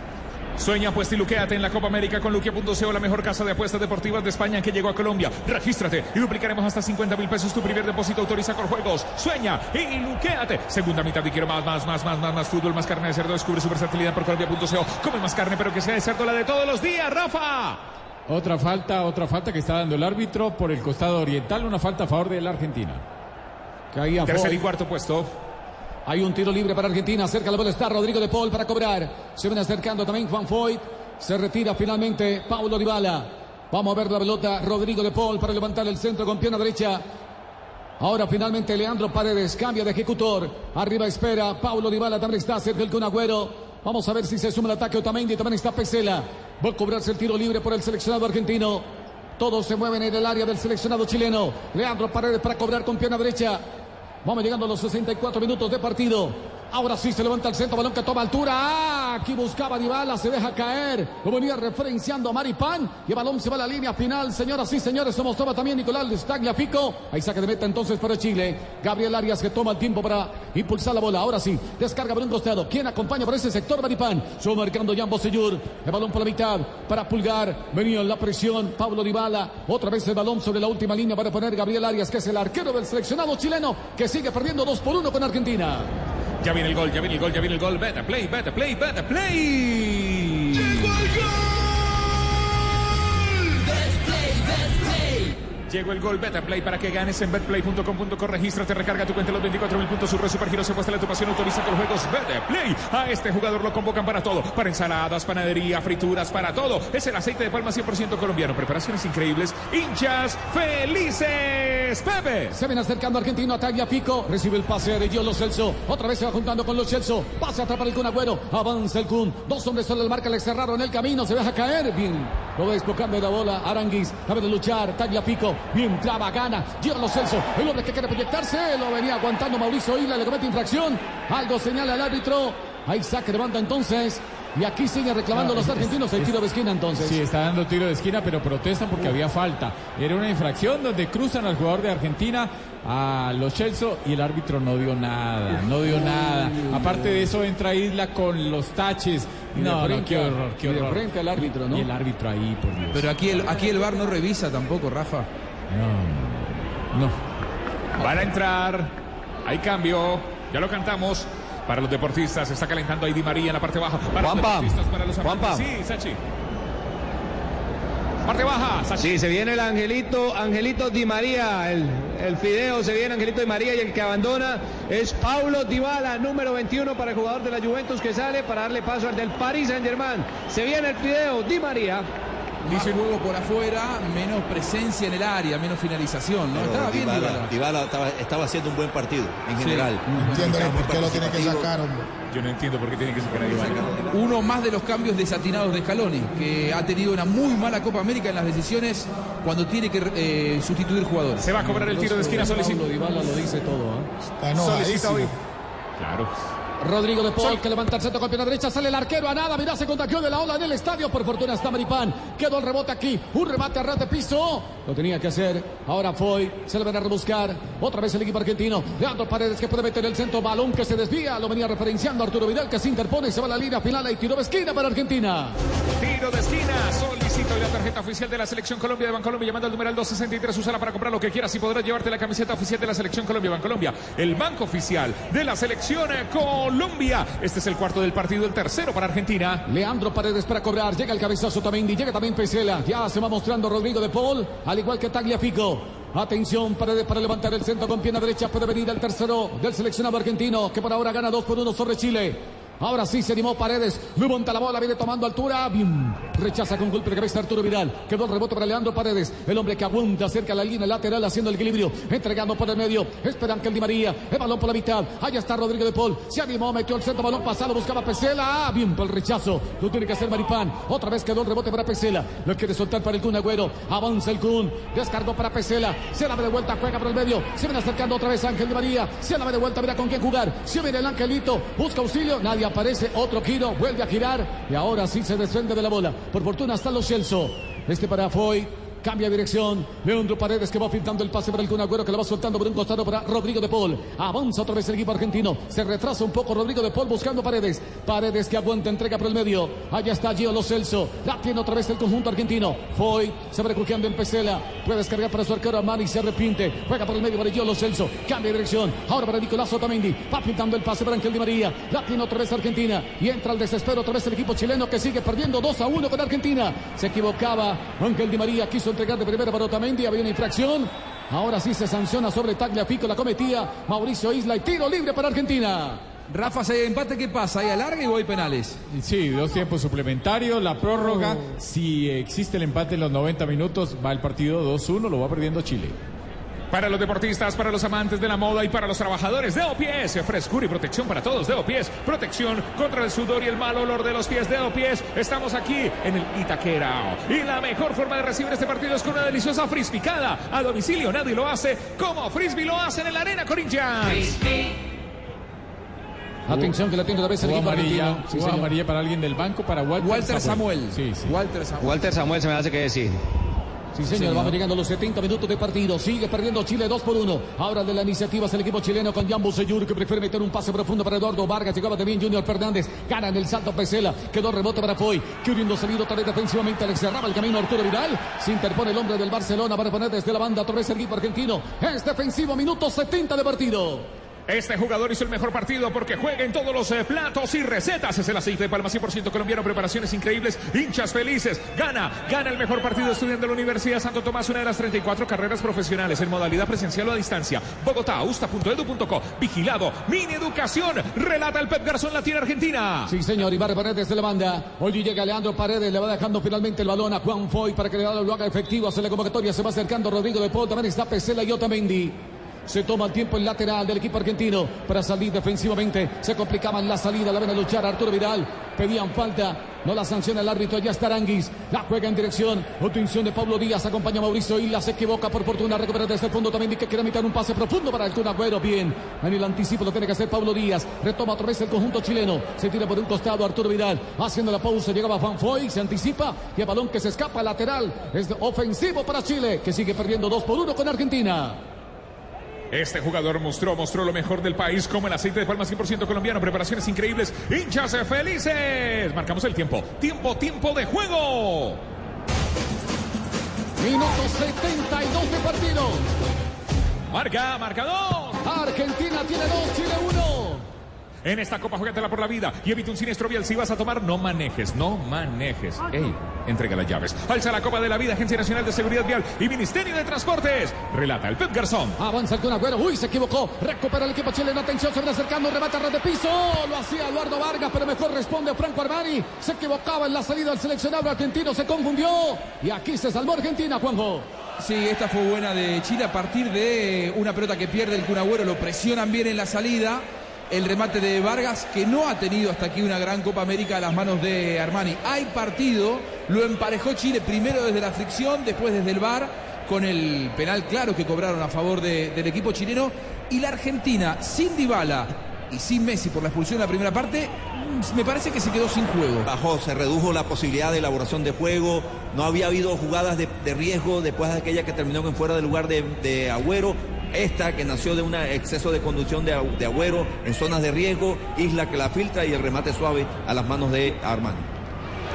Sueña, apuesta y luquéate en la Copa América con Luquia.co, la mejor casa de apuestas deportivas de España que llegó a Colombia. Regístrate y duplicaremos hasta 50 mil pesos tu primer depósito. Autoriza con juegos. Sueña y luquéate. Segunda mitad y quiero más, más, más, más, más, más fútbol, más carne de cerdo. Descubre su versatilidad por Colombia.co. Come más carne, pero que sea de cerdo la de todos los días, Rafa. Otra falta, otra falta que está dando el árbitro por el costado oriental, una falta a favor de la Argentina. Caía Tercer y cuarto puesto. Hay un tiro libre para Argentina. Cerca la bola está Rodrigo de Paul para cobrar. Se ven acercando también Juan Foyt. Se retira finalmente Paulo Dybala. Vamos a ver la pelota. Rodrigo de Paul para levantar el centro con pierna derecha. Ahora finalmente Leandro Paredes cambia de ejecutor. Arriba espera. Paulo Dybala también está cerca el Kun Agüero. Vamos a ver si se suma el ataque Otamendi. También está Pesela. Va a cobrarse el tiro libre por el seleccionado argentino. Todos se mueven en el área del seleccionado chileno. Leandro Paredes para cobrar con pierna derecha. Vamos llegando a los 64 minutos de partido. Ahora sí se levanta el centro, balón que toma altura. Ah, aquí buscaba Dybala, se deja caer. Lo venía referenciando a Maripán. Y el balón se va a la línea final. Señoras y señores, se mostraba también Nicolás Stagliafico. Ahí saque de meta entonces para Chile. Gabriel Arias que toma el tiempo para impulsar la bola. Ahora sí, descarga por un costado. ¿Quién acompaña por ese sector? Maripán. Sube marcando Jan Bosellur. El balón por la mitad para Pulgar. Venía en la presión. Pablo Dybala. Otra vez el balón sobre la última línea para poner Gabriel Arias, que es el arquero del seleccionado chileno, que sigue perdiendo 2 por 1 con Argentina. Ya viene el gol, ya viene el gol, ya viene el gol. Vete, play, vete, play, vete, play. ¡Llegó el Llegó el gol Betplay para que ganes en betplay.com.co. Regístrate, recarga tu cuenta los 24 mil puntos. Surre Supergiro se puesta la tu pasión. Autoriza con los juegos Betplay. A este jugador lo convocan para todo: para ensaladas, panadería, frituras, para todo. Es el aceite de palma 100% colombiano. Preparaciones increíbles. Hinchas felices. Pepe. Se viene acercando Argentino a Tagliafico. Recibe el pase de Giolo Celso. Otra vez se va juntando con los Celso. Pase a atrapar el Kun Agüero. Avanza el Kun. Dos hombres solo el marca. Le cerraron el camino. Se deja caer. Bien. Lo va desbocando la bola. Aranguis. Cabe de luchar. Tagliafico. Bien traba, gana. Giolo Celso. El hombre que quiere proyectarse. Lo venía aguantando Mauricio Isla. Le comete infracción. Algo señala el árbitro. Ahí saque de banda entonces. Y aquí sigue reclamando No, los es- argentinos el tiro de esquina entonces. Sí, está dando tiro de esquina, pero protestan porque había falta. Era una infracción donde cruzan al jugador de Argentina, a los Chelsea, y el árbitro no dio nada, no dio nada. Aparte de eso, entra Isla con los taches. No, no, qué horror, qué y de horror. frente al árbitro, ¿no? Y el árbitro ahí, por Dios. Pero aquí el, aquí el VAR no revisa tampoco, Rafa. No, no. Van a entrar. Hay cambio. Ya lo cantamos. Para los deportistas, se está calentando ahí Di María en la parte baja. Para Juanpa. los deportistas, para los amantes. Juanpa. Sí, Sachi. Parte baja, Sachi. Sí, se viene el Angelito, Angelito Di María, el, el fideo, se viene Angelito Di María y el que abandona es Paulo Dybala, número 21 para el jugador de la Juventus que sale para darle paso al del Paris Saint Germain. Se viene el fideo Di María. Dice luego por afuera, menos presencia en el área, menos finalización, ¿no? Pero Estaba bien Dybala, Dybala. Dybala estaba, estaba haciendo un buen partido en Sí. general. Entiendo muy por qué lo tiene que sacar, hombre. Yo no entiendo por qué tiene que sacar a María. Uno más de los cambios desatinados de Scaloni, que ha tenido una muy mala Copa América en las decisiones cuando tiene que eh, sustituir jugadores. Se va a cobrar el tiro de esquina, solicita. Paulo Dybala lo dice todo. ¿eh? Está Solicita hoy. Claro. Rodrigo de Paul que levanta el centro con pierna derecha, sale el arquero a nada, mira, se contagió de la ola en el estadio, por fortuna está Maripán, quedó el rebote aquí, un rebate a ras de piso, lo tenía que hacer, ahora fue, se lo van a rebuscar, otra vez el equipo argentino, Leandro Paredes que puede meter el centro, balón que se desvía, lo venía referenciando Arturo Vidal que se interpone, se va a la línea final y tiro de esquina para Argentina. Tiro de esquina. Solicito la tarjeta oficial de la Selección Colombia de Bancolombia llamando al numeral 263. Úsala para comprar lo que quieras y podrás llevarte la camiseta oficial de la Selección Colombia Bancolombia. El banco oficial de la Selección Colombia. Este es el cuarto del partido, el tercero para Argentina. Leandro Paredes para cobrar, llega el cabezazo también, llega también Pesela, ya se va mostrando Rodrigo de Paul, al igual que Tagliafico. Atención, Paredes para levantar el centro con pierna derecha, puede venir el tercero del seleccionado argentino, que por ahora gana 2 por 1 sobre Chile. Ahora sí se animó Paredes, levanta la bola, viene tomando altura, bien, rechaza con golpe de cabeza Arturo Vidal, quedó el rebote para Leandro Paredes, el hombre que aguanta cerca a la línea lateral haciendo el equilibrio, entregando por el medio, esperan que el Di María, el balón por la mitad, allá está Rodrigo de Paul, se animó, metió el centro, balón pasado, buscaba Pesela, ah, bien por el rechazo, lo tiene que hacer Maripán, otra vez quedó el rebote para Pesela, lo quiere soltar para el Kun Agüero, avanza el Kun, descargó para Pesela, se la ve de vuelta, juega por el medio, se viene acercando otra vez Ángel Di María, se la ve de vuelta, mira con quién jugar, se viene el Angelito, busca auxilio, nadie aparece, otro giro, vuelve a girar y ahora sí se desprende de la bola, por fortuna está los Celso, este para Foy, Cambia dirección. Leandro Paredes que va pintando el pase para el Kun Agüero que lo va soltando por un costado para Rodrigo de Paul. Avanza otra vez el equipo argentino. Se retrasa un poco Rodrigo de Paul buscando Paredes. Paredes que aguanta, entrega por el medio. Allá está Gio Lo Celso. La tiene otra vez el conjunto argentino. Foy se va recrujeando en Pesela. Puede descargar para su arquero Armani. Se arrepiente. Juega por el medio para Gio Lo Celso. Cambia dirección. Ahora para Nicolás Otamendi. Va pintando el pase para Ángel Di María. La tiene otra vez Argentina. Y entra al desespero otra vez el equipo chileno que sigue perdiendo 2 a 1 con Argentina. Se equivocaba. Ángel Di María quiso entregar de primera para Otamendi. Había una infracción. Ahora sí se sanciona sobre Tagliafico. La cometía Mauricio Isla. Y tiro libre para Argentina. Rafa, si hay empate, ¿qué pasa? ¿Hay alargue y voy penales? Sí, dos tiempos suplementarios, la prórroga. Oh. Si existe el empate en los 90 minutos, va el partido 2-1, lo va perdiendo Chile. Para los deportistas, para los amantes de la moda y para los trabajadores de OPS, frescura y protección para todos de OPS, protección contra el sudor y el mal olor de los pies de OPS. Estamos aquí en el Itaquera y la mejor forma de recibir este partido es con una deliciosa frisbicada a domicilio. Nadie lo hace como Frisbee lo hace en la Arena Corinthians. Atención que la tiene otra vez el equipo amarilla, argentino. Sí, amarilla para alguien del banco, para Walter, Walter Samuel. Sí, sí. Walter Samuel. Walter Samuel se me hace que decir. Sí, señor, vamos llegando a los 70 minutos de partido. Sigue perdiendo Chile 2 por 1. Ahora de la iniciativa es el equipo chileno con Jambo Seyur que prefiere meter un pase profundo para Eduardo Vargas. Llegaba bien Junior Fernández. Gana en el salto Pesela. Quedó rebote para Foy. Queriendo salir otra vez defensivamente. Le cerraba el camino Arturo Vidal. Se interpone el hombre del Barcelona para poner desde la banda vez el equipo argentino. Es defensivo, minuto 70 de partido. Este jugador hizo el mejor partido porque juega en todos los eh, platos y recetas. Es el aceite de palma 100% colombiano. Preparaciones increíbles. Hinchas felices. Gana. Gana el mejor partido estudiante de la Universidad Santo Tomás. Una de las 34 carreras profesionales en modalidad presencial o a distancia. Bogotá. Usta.edu.co. Vigilado. Mini Educación. Relata el Pep Garzón Latina Argentina. Sí, señor, y va a reponer desde la banda. Hoy llega Leandro Paredes, le va dejando finalmente el balón a Juan Foy para que le lo haga efectivo. Hace la convocatoria, se va acercando Rodrigo de Paul, también está Pesela y Otamendi. Se toma el tiempo el lateral del equipo argentino para salir defensivamente. Se complicaba en la salida, la ven a luchar Arturo Vidal. Pedían falta, no la sanciona el árbitro, ya está Aranguis. La juega en dirección. Atención de Pablo Díaz, acompaña a Mauricio Isla, se equivoca por fortuna, recupera desde el fondo también que quiere meter un pase profundo para el Kun Agüero. Bien, en el anticipo lo tiene que hacer Pablo Díaz. Retoma otra vez el conjunto chileno. Se tira por un costado Arturo Vidal, haciendo la pausa. Llegaba Juan Foy, se anticipa y el balón que se escapa lateral. Es ofensivo para Chile, que sigue perdiendo 2 por 1 con Argentina. Este jugador mostró, mostró lo mejor del país como el aceite de palma 100% colombiano. Preparaciones increíbles. Hinchas felices. Marcamos el tiempo. Tiempo, tiempo de juego. Minuto 72 de partido. Marca, marcador. Argentina tiene 2, Chile 1. En esta copa juégatela por la vida y evita un siniestro vial. Si vas a tomar, no manejes, no manejes. Ey, entrega las llaves. Alza la copa de la vida, Agencia Nacional de Seguridad Vial y Ministerio de Transportes. Relata el Pep Garzón. Avanza el Kun Agüero. Uy, se equivocó. Recupera el equipo chileno. Atención, se viene acercando. Remata red de piso. Lo hacía Eduardo Vargas, pero mejor responde Franco Armani. Se equivocaba en la salida del seleccionado argentino. Se confundió. Y aquí se salvó Argentina, Juanjo. Sí, esta fue buena de Chile a partir de una pelota que pierde el Kun Agüero. Lo presionan bien en la salida. El remate de Vargas, que no ha tenido hasta aquí una gran Copa América a las manos de Armani. Hay partido, lo emparejó Chile primero desde la fricción, después desde el VAR, con el penal claro que cobraron a favor de- del equipo chileno. Y la Argentina, sin Dybala y sin Messi por la expulsión en la primera parte, me parece que se quedó sin juego. Bajó, se redujo la posibilidad de elaboración de juego, no había habido jugadas de, riesgo después de aquella que terminó en fuera del lugar de Agüero. Esta que nació de un exceso de conducción de, Agüero en zonas de riesgo, Isla que la filtra y el remate suave a las manos de Armani.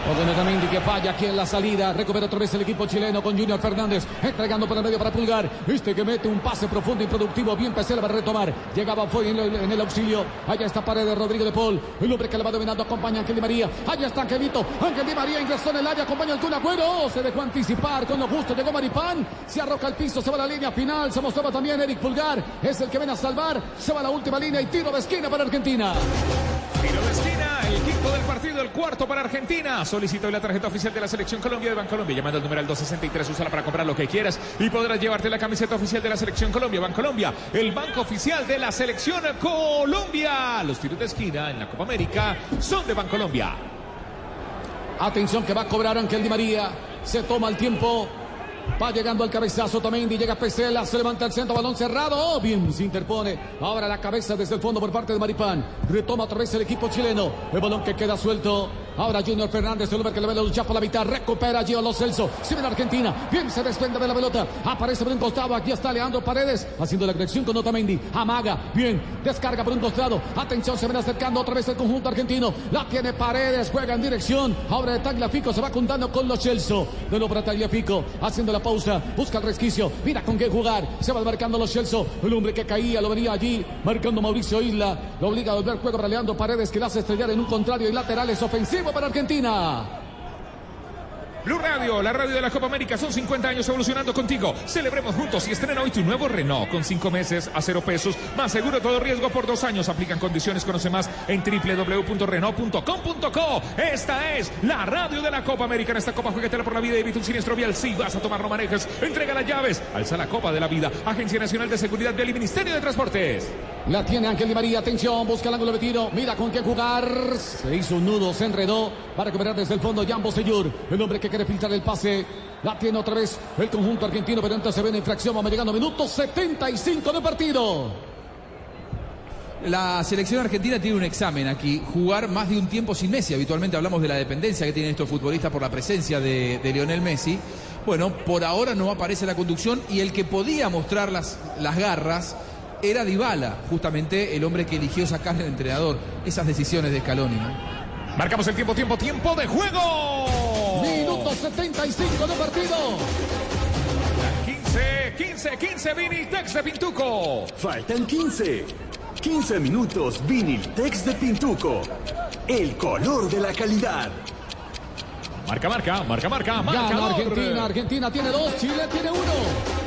Otamendi que falla aquí en la salida. Recupera otra vez el equipo chileno con Junior Fernández. Entregando por el medio para Pulgar. Este que mete un pase profundo y productivo. Bien Pesela va a retomar. Llegaba Foy en el, el auxilio. Allá está Paredes, Rodrigo de Paul. El hombre que le va dominando acompaña a Ángel Di María. Allá está Angelito. Ángel Di María ingresó en el área. Acompaña al Kun Agüero. Se dejó anticipar con lo justo. Llegó Maripán. Se arroja al piso. Se va a la línea final. Se mostraba también Eric Pulgar. Es el que viene a salvar. Se va a la última línea y tiro de esquina para Argentina. Quinto del partido, el cuarto para Argentina. Solicita hoy la tarjeta oficial de la Selección Colombia de Bancolombia. Llamando al numeral 263, úsala para comprar lo que quieras y podrás llevarte la camiseta oficial de la Selección Colombia. Bancolombia, el banco oficial de la Selección Colombia. Los tiros de esquina en la Copa América son de Bancolombia. Atención que va a cobrar Ángel Di María. Se toma el tiempo. Va llegando al cabezazo Tamendi, llega Pesela, se levanta el centro, balón cerrado. Oh, bien, se interpone. Ahora la cabeza desde el fondo por parte de Maripán. Retoma otra vez el equipo chileno. El balón que queda suelto. Ahora Junior Fernández, el hombre que le ve la lucha por la mitad. Recupera Gio Lo Celso. Se viene Argentina. Bien, se desprende de la pelota. Aparece por un costado. Aquí está Leandro Paredes haciendo la conexión con Otamendi. Amaga. Bien, descarga por un costado. Atención, se viene acercando otra vez el conjunto argentino. La tiene Paredes, juega en dirección. Ahora de Tagliafico se va juntando con Lo Celso. De nuevo para Tagliafico, haciendo la pausa. Busca el resquicio. Mira con qué jugar. Se va marcando Lo Celso. El hombre que caía lo venía allí. Marcando Mauricio Isla. Lo obliga a volver juego para Leandro Paredes que le hace estrellar en un contrario y laterales ofensivo para Argentina. Blue Radio, la radio de la Copa América, son 50 años evolucionando contigo. Celebremos juntos y estrena hoy tu nuevo Renault con 5 meses a 0 pesos, más seguro todo riesgo por 2 años. Aplican condiciones, conoce más en www.renault.com.co. Esta es la radio de la Copa América. En esta Copa jueguetela por la vida y evita un siniestro vial. Si vas a tomar, no manejes. Entrega las llaves. Alza la Copa de la Vida. Agencia Nacional de Seguridad y Ministerio de Transportes. La tiene Ángel Di María, atención, busca el ángulo de tiro, mira con qué jugar. Se hizo un nudo, se enredó para recuperar desde el fondo Jambo Seyur, el hombre que quiere filtrar el pase. La tiene otra vez el conjunto argentino, pero entonces se ve una infracción. Vamos llegando a minuto 75 de partido. La selección argentina tiene un examen aquí, jugar más de un tiempo sin Messi. Habitualmente hablamos de la dependencia que tienen estos futbolistas por la presencia de, de Lionel Messi. Bueno, por ahora no aparece la conducción y el que podía mostrar las, las garras era Dybala, justamente el hombre que eligió sacarle al entrenador. Esas decisiones de Scaloni, ¿no? Marcamos el tiempo, tiempo, tiempo de juego. Minuto 75 de partido. 15, 15, 15, Vinitex de Pintuco. Faltan 15. 15 minutos Viniltex de Pintuco. El color de la calidad. Marca, marca, marca, marca, Gana marcador. Argentina. Argentina tiene dos, Chile tiene uno.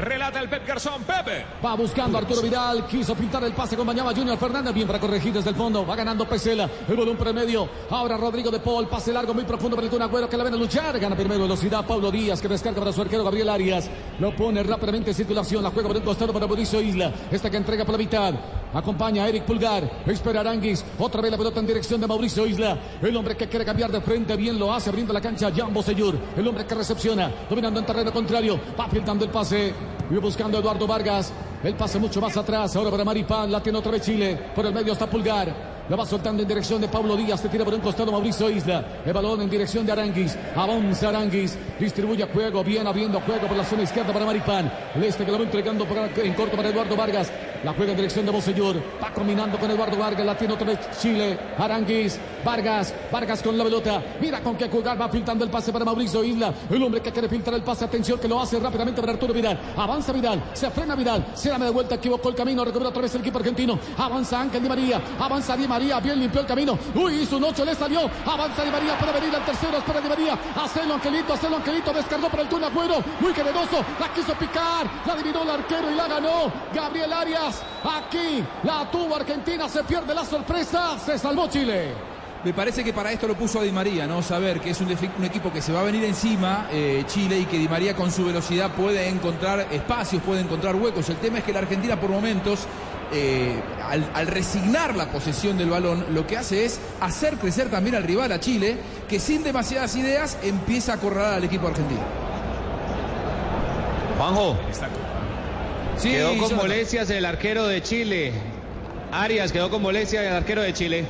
Relata el Pep Garzón, Pepe. Va buscando Arturo Vidal, quiso pintar el pase, acompañaba a Junior Fernández, bien para corregir desde el fondo, va ganando Pesela, el balón premedio, ahora Rodrigo de Paul, pase largo muy profundo para el Kun Agüero que la ven a luchar, gana primero velocidad Pablo Díaz que descarga para su arquero Gabriel Arias, lo pone rápidamente en circulación, la juega por el costado para Mauricio Isla, esta que entrega por la mitad, acompaña a Eric Pulgar, espera Aranguis, otra vez la pelota en dirección de Mauricio Isla, el hombre que quiere cambiar de frente, bien lo hace, abriendo la cancha, Jan Bosellur, el hombre que recepciona, dominando en terreno contrario, va filtrando el pase, y buscando a Eduardo Vargas. El pase mucho más atrás. Ahora para Maripán. La tiene otra vez Chile. Por el medio está Pulgar. La va soltando en dirección de Pablo Díaz. Se tira por un costado Mauricio Isla. El balón en dirección de Aranguis. Avanza Aranguis. Distribuye juego. Bien abriendo juego por la zona izquierda para Maripán. El este que lo va entregando en corto para Eduardo Vargas. La juega en dirección de Bosellur. Va combinando con Eduardo Vargas. La tiene otra vez Chile. Aranguis. Vargas. Vargas con la pelota. Mira con qué jugar. Va filtrando el pase para Mauricio Isla. El hombre que quiere filtrar el pase. Atención que lo hace rápidamente para Arturo Vidal. Avanza Vidal. Se frena Vidal. Se da media vuelta. Equivocó el camino. Recupera otra vez el equipo argentino. Avanza Ángel Di María. Avanza Di María. Bien limpió el camino. Uy, un 8. Le salió. Avanza Di María para venir al tercero. Espera Di María. Hacelo Angelito. Hacelo Angelito. Descargó para el Kun Agüero. Muy generoso. La quiso picar. La adivinó el arquero y la ganó. Gabriel Arias. Aquí la tuvo Argentina. Se pierde la sorpresa. Se salvó Chile. Me parece que para esto lo puso a Di María, ¿no? Saber que es un, un equipo que se va a venir encima, eh, Chile, y que Di María con su velocidad puede encontrar espacios, puede encontrar huecos. El tema es que la Argentina por momentos, eh, al, al resignar la posesión del balón, lo que hace es hacer crecer también al rival, a Chile, que sin demasiadas ideas empieza a acorralar al equipo argentino. Juanjo. Sí, quedó con molestias el arquero de Chile. Arias quedó con molestias el arquero de Chile.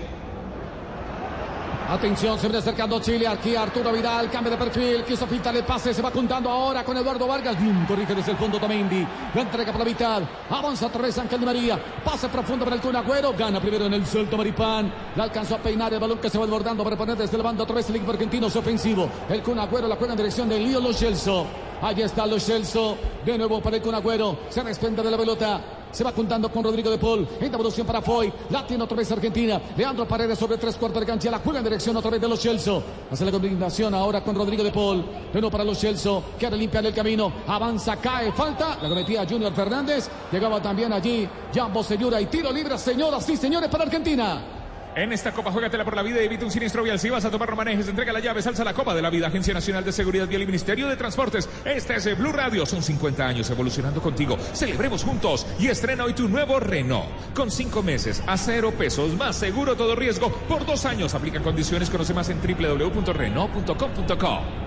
Atención, se viene acercando Chile. Aquí Arturo Vidal, cambio de perfil. Quiso pintar el pase. Se va juntando ahora con Eduardo Vargas. Bien, corrige desde el fondo Tamendi. La entrega por la mitad. Avanza otra vez Ángel Di María. Pase profundo para el Kun Agüero. Gana primero en el suelto Maripán. La alcanzó a peinar el balón que se va desbordando para poner desde el bando otra vez el equipo argentino es ofensivo. El Kun Agüero la juega en dirección de Lío Lo Celso. Allí está Lo Celso. De nuevo para el Kun Agüero. Se desprende de la pelota. Se va juntando con Rodrigo de Paul. En devolución para Foy. La tiene otra vez Argentina. Leandro Paredes sobre tres cuartos de cancha. La juega en dirección otra vez de los Celso. Hace la combinación ahora con Rodrigo de Paul. De nuevo para los Celso. Quiere limpiar el camino. Avanza, cae, falta. La cometía Junior Fernández. Llegaba también allí Jan Bosellura. Y tiro libre, señoras y señores, para Argentina. En esta copa, juégatela por la vida y evita un siniestro vial. Si vas a tomar no manejes, entrega la llave, salsa la copa de la vida. Agencia Nacional de Seguridad Vial y Ministerio de Transportes. Este es Blue Radio. Son 50 años evolucionando contigo. Celebremos juntos y estrena hoy tu nuevo Renault. Con 5 meses a cero pesos, más seguro todo riesgo. Por dos años aplican condiciones. Conoce más en www.renault.com.co.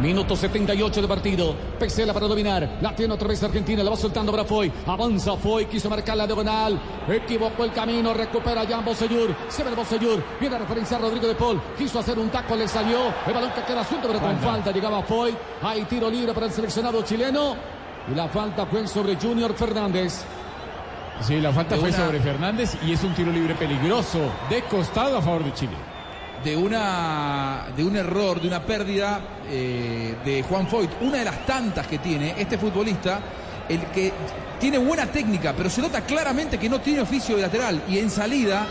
Minuto 78 de partido. Pesela para dominar. La tiene otra vez Argentina. La va soltando para Foy. Avanza Foy. Quiso marcar la diagonal. Equivocó el camino. Recupera Jan Bosellur. Se ve el Bosellur. Viene a referenciar Rodrigo de Paul. Quiso hacer un taco. Le salió. El balón que queda suelto, pero con Falta. falta. Llegaba Foy. Hay tiro libre para el seleccionado chileno. Y la falta fue sobre Junior Fernández. Sí, la falta De fue una- sobre Fernández y es un tiro libre peligroso de costado a favor de Chile. De una de un error, de una pérdida eh, de Juan Foyt, una de las tantas que tiene este futbolista, el que tiene buena técnica, pero se nota claramente que no tiene oficio de lateral y en salida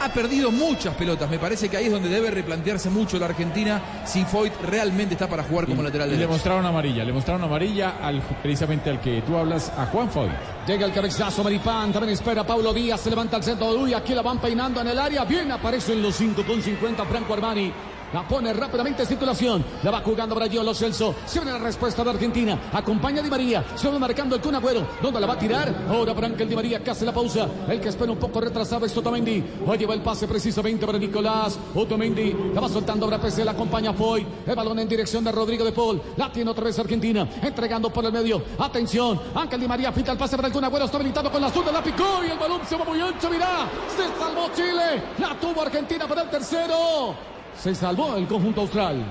ha perdido muchas pelotas. Me parece que ahí es donde debe replantearse mucho la Argentina si Foyt realmente está para jugar como lateral Y le derecho. mostraron amarilla, le mostraron amarilla al, precisamente al que tú hablas, a Juan Foy. Llega el cabezazo Maripán, también espera Paulo Díaz, se levanta al centro, uy, aquí la van peinando en el área, bien aparece en los 5 con 50 Franco Armani. La pone rápidamente en circulación. La va jugando para Giolo Celso. Se viene la respuesta de Argentina. Acompaña a Di María. Se va marcando el Kun Agüero. ¿Dónde la va a tirar? Ahora para Ángel Di María que hace la pausa. El que espera un poco retrasado es Otamendi. Hoy lleva el pase precisamente para Nicolás. Otamendi. La va soltando ahora pese. La acompaña Foy. El balón en dirección de Rodrigo de Paul. La tiene otra vez Argentina. Entregando por el medio. Atención. Ángel Di María pinta el pase para el Kun Agüero. Está habilitado con la zurda. La picó y el balón se va muy ancho. Mirá. Se salvó Chile. La tuvo Argentina para el tercero. Se salvó el conjunto austral.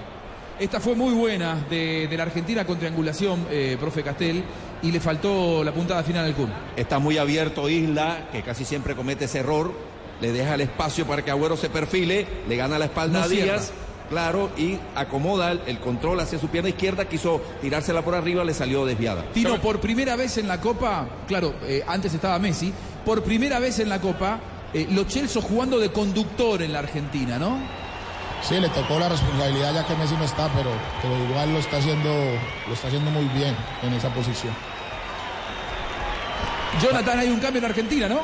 Esta fue muy buena de, de la Argentina con triangulación, eh, profe Castel, y le faltó la puntada final al Kun. Está muy abierto Isla, que casi siempre comete ese error. Le deja el espacio para que Agüero se perfile, le gana la espalda No a cierra. Díaz, claro, y acomoda el, el control hacia su pierna izquierda, quiso tirársela por arriba, le salió desviada. Tino, por primera vez en la Copa, claro, eh, antes estaba Messi, por primera vez en la Copa, eh, Lo Celso jugando de conductor en la Argentina, ¿no? Sí, le tocó la responsabilidad ya que Messi no está, pero, pero igual lo está haciendo, lo está haciendo muy bien en esa posición. Jonathan, hay un cambio en Argentina, ¿no?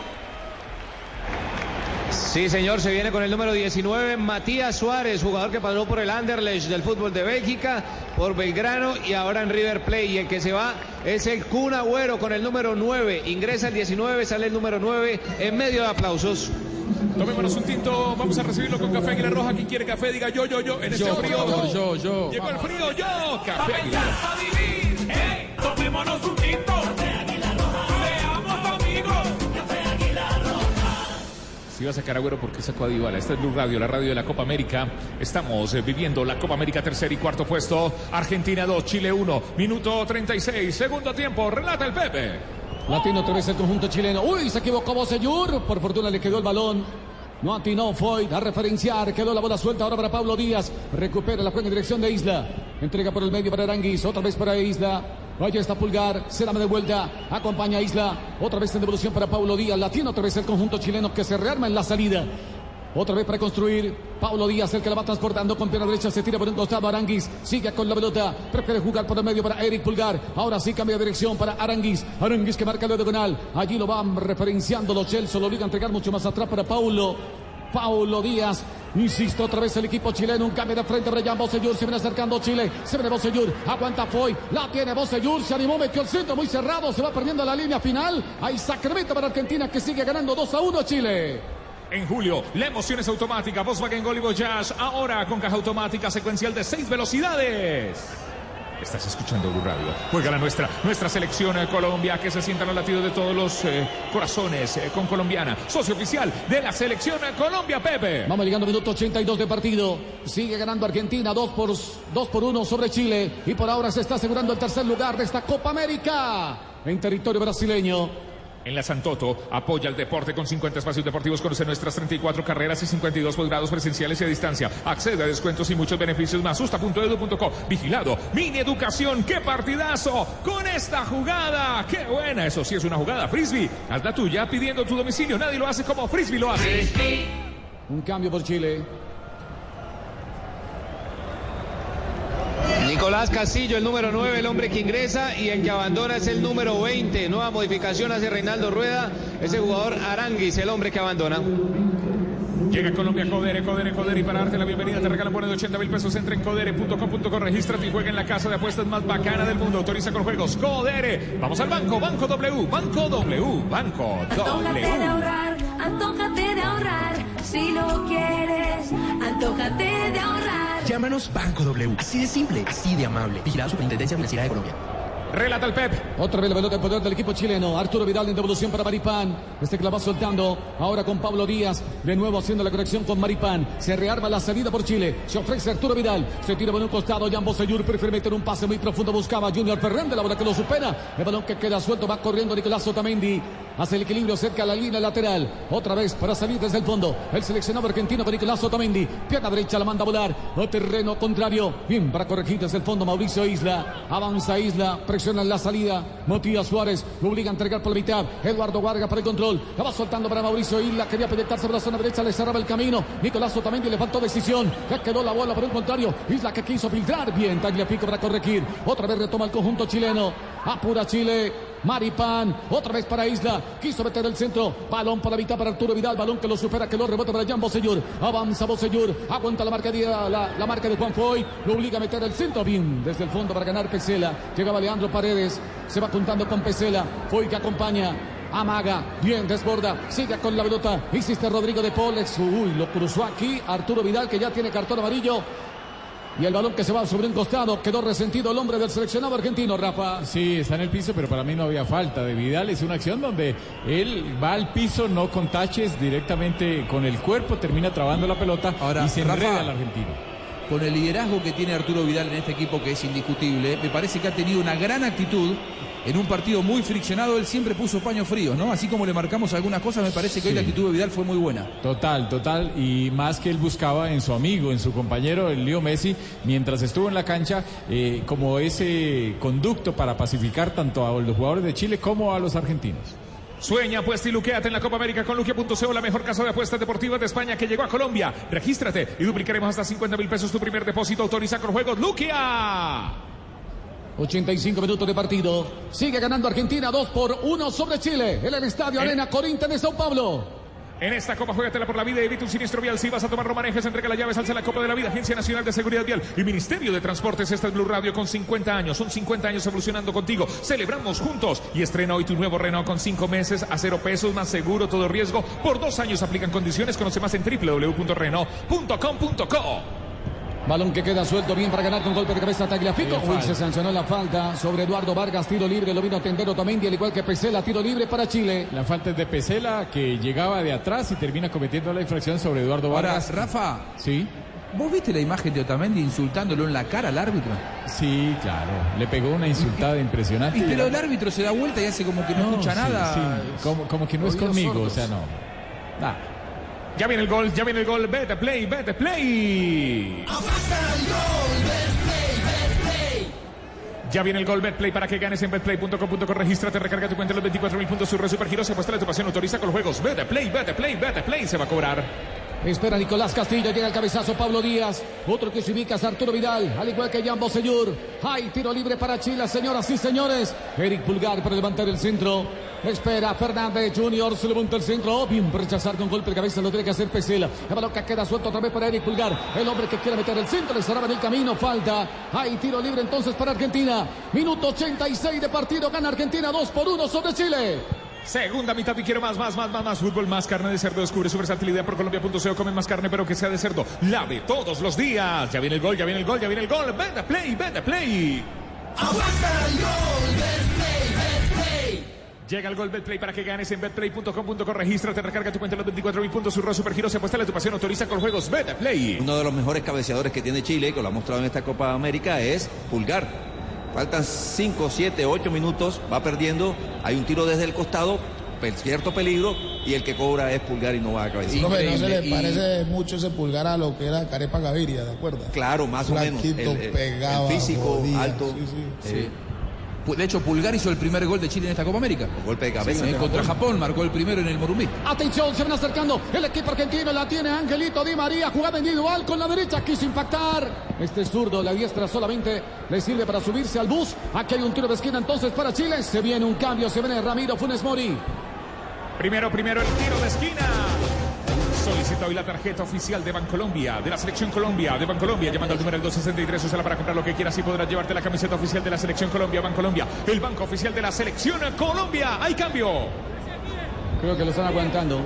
Sí, señor, se viene con el número 19, Matías Suárez, jugador que pasó por el Anderlecht del fútbol de Bélgica, por Belgrano y ahora en River Plate. Y el que se va es el Kun Agüero con el número 9. Ingresa el 19, sale el número 9 en medio de aplausos. Tomémonos un tinto, vamos a recibirlo con café Águila Roja. Quien quiere café, diga yo, yo, yo. En este Yo, frío. yo, yo, yo. Llegó el frío, yo. Café Pa' Águila pensar, pa' vivir, hey, tomémonos un tinto. Seamos amigos. Si va a sacar Agüero, ¿por qué sacó a Dybala? Esta es Blue Radio, la radio de la Copa América. Estamos eh, viviendo la Copa América tercer y cuarto puesto. Argentina 2, Chile 1. Minuto 36, segundo tiempo. Relata el Pepe. Latino otra vez el conjunto chileno. Uy, se equivocó Bocellur. Por fortuna le quedó el balón. No atinó Foy a referenciar. Quedó la bola suelta ahora para Pablo Díaz. Recupera la juega en dirección de Isla. Entrega por el medio para Aranguis. Otra vez para Isla. Allá está Pulgar. Se de vuelta. Acompaña a Isla. Otra vez en devolución para Pablo Díaz. La tiene otra vez el conjunto chileno que se rearma en la salida. Otra vez para construir. Paulo Díaz, el que la va transportando con pierna derecha, se tira por un costado. Aranguis sigue con la pelota. Prefiere jugar por el medio para Eric Pulgar. Ahora sí cambia de dirección para Aranguis. Aranguis que marca el diagonal. Allí lo van referenciando los Chelsea. Lo obliga a entregar mucho más atrás para Paulo. Paulo Díaz. Insisto, otra vez el equipo chileno. Un cambio de frente Jan Bosellur. Se viene acercando Chile. Se viene Bosellur. Aguanta Foy. La tiene Bosellur. Se animó, metió el centro muy cerrado. Se va perdiendo la línea final. Hay sacramento para Argentina que sigue ganando 2 a 1 Chile. En julio, la emoción es automática. Volkswagen Gol y Voyage, ahora con caja automática secuencial de seis velocidades. Estás escuchando Blue Radio. Juega la nuestra, nuestra selección eh, Colombia, que se sientan al latido de todos los eh, corazones eh, con colombiana. Socio oficial de la selección Colombia, Pepe. Vamos llegando minuto 82 de partido. Sigue ganando Argentina 2 por, 2 por 1 sobre Chile. Y por ahora se está asegurando el tercer lugar de esta Copa América en territorio brasileño. En la Santoto apoya el deporte con 50 espacios deportivos. Conoce nuestras 34 carreras y 52 posgrados presenciales y a distancia. Accede a descuentos y muchos beneficios más. Susta.edu.co. Vigilado. Mini Educación. ¡Qué partidazo! Con esta jugada. ¡Qué buena! Eso sí es una jugada. Frisbee. Haz la tuya pidiendo tu domicilio. Nadie lo hace como Frisbee lo hace. Un cambio por Chile. Nicolás Castillo, el número 9, el hombre que ingresa y el que abandona es el número 20. Nueva modificación hace Reinaldo Rueda. Ese jugador Aranguis, el hombre que abandona. Llega Colombia, Codere, Codere, Codere. Y para darte la bienvenida te regalan bono de 80 mil pesos. Entra en codere.com.co, regístrate y juega en la casa de apuestas más bacana del mundo. Autoriza con juegos. Codere. Vamos al banco, Banco W, Banco W, Banco Antójate de W. ahorrar, antójate de ahorrar, si lo quieres, antójate de ahorrar. Llámanos Banco W. Así de simple, así de amable. Vigilado Superintendencia Financiera de Colombia. Relata el Pep. Otra vez la pelota en poder del equipo chileno. Arturo Vidal en devolución para Maripán. Este que la va soltando. Ahora con Pablo Díaz. De nuevo haciendo la conexión con Maripán. Se rearma la salida por Chile. Se ofrece Arturo Vidal. Se tira por un costado. Jan Bosellur prefiere meter un pase muy profundo. Buscaba Junior Fernández. La bola que lo supera. El balón que queda suelto. Va corriendo Nicolás Otamendi. Hace el equilibrio cerca a la línea lateral. Otra vez para salir desde el fondo. El seleccionado argentino para Nicolás Otamendi. Pierna derecha la manda a volar. A terreno contrario. Bien para corregir desde el fondo Mauricio Isla. Avanza Isla. Presiona la salida. Matías Suárez. Lo obliga a entregar por la mitad. Eduardo Vargas para el control. La va soltando para Mauricio Isla. Quería proyectarse por la zona derecha. Le cerraba el camino. Nicolás Otamendi le faltó decisión. Ya quedó la bola por el contrario. Isla que quiso filtrar. Bien. Tagliafico para corregir. Otra vez retoma el conjunto chileno. Apura Chile. Maripán, otra vez para Isla. Quiso meter el centro. Balón para mitad para Arturo Vidal. Balón que lo supera, que lo rebota para Jan Bosellur. Avanza Bosellur. Aguanta la marca de, la, la marca de Juan Foy. Lo obliga a meter el centro. Bien, desde el fondo para ganar Pesela. Llegaba Leandro Paredes. Se va juntando con Pesela. Foy que acompaña. Amaga, bien desborda, sigue con la pelota. Hiciste Rodrigo de Poles. Uy, lo cruzó aquí Arturo Vidal, que ya tiene cartón amarillo. Y el balón que se va sobre un costado, quedó resentido el hombre del seleccionado argentino, Rafa. Sí, está en el piso, pero para mí no había falta de Vidal. Es una acción donde él va al piso, no con taches, directamente con el cuerpo, termina trabando la pelota Ahora, y se Rafa, enreda al argentino. Con el liderazgo que tiene Arturo Vidal en este equipo, que es indiscutible, me parece que ha tenido una gran actitud. En un partido muy friccionado, él siempre puso paños fríos, ¿no? Así como le marcamos algunas cosas, me parece que hoy la actitud de Vidal fue muy buena. Total, total. Y más que él buscaba en su amigo, en su compañero, el Leo Messi, mientras estuvo en la cancha, eh, como ese conducto para pacificar tanto a los jugadores de Chile como a los argentinos. Sueña, apuesta y luqueate en la Copa América con Luquia.co, la mejor casa de apuestas deportivas de España que llegó a Colombia. Regístrate y duplicaremos hasta 50 mil pesos tu primer depósito. Autoriza con juegos Luquia. 85 minutos de partido. Sigue ganando Argentina 2 por 1 sobre Chile. En el Estadio Arena Corinthians de Sao Paulo. En esta Copa Juegatela por la Vida, evita un siniestro vial. Si vas a tomar romanejes, entrega las llaves, alza la Copa de la Vida, Agencia Nacional de Seguridad Vial y Ministerio de Transportes. Esta es Blue Radio con 50 años. Son 50 años evolucionando contigo. Celebramos juntos y estrena hoy tu nuevo Renault con 5 meses a 0 pesos, más seguro, todo riesgo. Por dos años aplican condiciones. Conoce más en www.renault.com.co. Balón que queda suelto bien para ganar con golpe de cabeza Tagliafico. Uy, se sancionó la falta sobre Eduardo Vargas, tiro libre, lo vino a tender Otamendi, al igual que Pesela, tiro libre para Chile. La falta es de Pesela, que llegaba de atrás y termina cometiendo la infracción sobre Eduardo Ahora, Vargas. Rafa, Sí, ¿vos viste la imagen de Otamendi insultándolo en la cara al árbitro? sí, claro. Le pegó una insultada <laughs> impresionante. Y pero el árbitro se da vuelta y hace como que no, escucha sí, nada. sí, Como, como que no es conmigo, sordos. o sea, no. Nah. Ya viene el gol, ya viene el gol. Vete, play, vete, play. Ya viene el gol Betplay para que ganes en betplay.com.co. Regístrate, recarga tu cuenta en los 24 mil puntos. Sur Supergiros, apuesta tu pasión, autoriza con los juegos. Vete, play, vete, play, vete, play. Se va a cobrar. Espera Nicolás Castillo, llega el cabezazo Pablo Díaz. Otro que se ubica es Arturo Vidal, al igual que Jan Bosellur. Hay tiro libre para Chile, señoras y señores. Eric Pulgar para levantar el centro. Espera Fernández Junior, se levanta el centro. Bien, rechazar con golpe de cabeza, lo tiene que hacer Pesela. El balón que queda suelto otra vez para Eric Pulgar. El hombre que quiere meter el centro, le cerraba en el camino, falta. Hay tiro libre entonces para Argentina. Minuto 86 de partido, gana Argentina 2 por 1 sobre Chile. Segunda mitad y quiero más, más, más, más, más fútbol, más carne de cerdo. Descubre su versatilidad por Colombia.co. Come más carne, pero que sea de cerdo. La de todos los días. Ya viene el gol, ya viene el gol, ya viene el gol. Vete, play, vete, play. Llega el gol Betplay para que ganes en betplay.com.co. Regístrate, recarga tu cuenta en los 24 mil puntos. Surro Supergiros, apuesta a tu pasión, autoriza con juegos Betplay. Uno de los mejores cabeceadores que tiene Chile, que lo ha mostrado en esta Copa América, es Pulgar. Faltan 5, 7, 8 minutos, va perdiendo, hay un tiro desde el costado, cierto peligro, y el que cobra es Pulgar y no va a cabecear. No se le Y- parece mucho ese pulgar a lo que era Carepa Gaviria, ¿de acuerdo? Claro, más o menos. El- el- pegaba, el físico, jodía, alto. sí, sí. eh, Pu- De hecho, Pulgar hizo el primer gol de Chile en esta Copa América. golpe de cabeza. Sí, contra Japón marcó el primero en el Morumbí. Atención, se van acercando. El equipo argentino la tiene Angelito Di María. Jugada individual con la derecha. Quiso impactar. Este es zurdo, la diestra solamente le sirve para subirse al bus. Aquí hay un tiro de esquina entonces para Chile. Se viene un cambio. Se viene Ramiro Funes Mori. Primero, primero el tiro de esquina. Solicita hoy la tarjeta oficial de Bancolombia, de la Selección Colombia, de Bancolombia, llamando al número 263, úsala para comprar lo que quieras y podrás llevarte la camiseta oficial de la Selección Colombia, Bancolombia, el banco oficial de la Selección Colombia. ¡Hay cambio! Creo que lo están aguantando.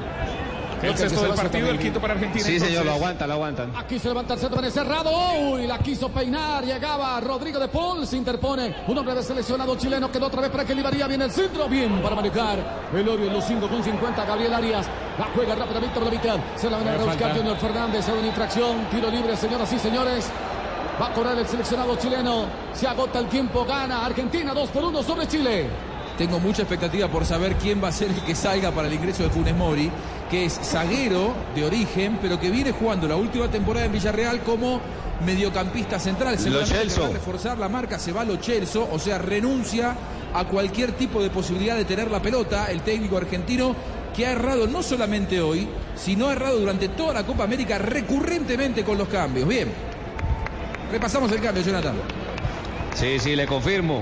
El sexto se del partido, el quinto para Argentina. Sí, señor, lo aguantan, lo aguantan. Aquí se levanta el centro, viene cerrado. Uy, la quiso peinar. Llegaba Rodrigo de Paul. Se interpone. Un hombre de seleccionado chileno. Quedó otra vez para que Libaría. Viene el centro. Bien para manejar. El Orio en los 5 con 50. Gabriel Arias. La juega rápidamente por la mitad. Se la van a buscar. Junior Fernández. Hay una infracción. Tiro libre, señoras y señores. Va a correr el seleccionado chileno. Se agota el tiempo. Gana Argentina 2 por 1 sobre Chile. Tengo mucha expectativa por saber quién va a ser el que salga para el ingreso de Funes Mori, que es zaguero de origen, pero que viene jugando la última temporada en Villarreal como mediocampista central. Celso. va a reforzar la marca, se va Lo Celso, o sea, renuncia a cualquier tipo de posibilidad de tener la pelota. El técnico argentino que ha errado no solamente hoy, sino ha errado durante toda la Copa América recurrentemente con los cambios. Bien, repasamos el cambio, Jonathan. Sí, sí, le confirmo.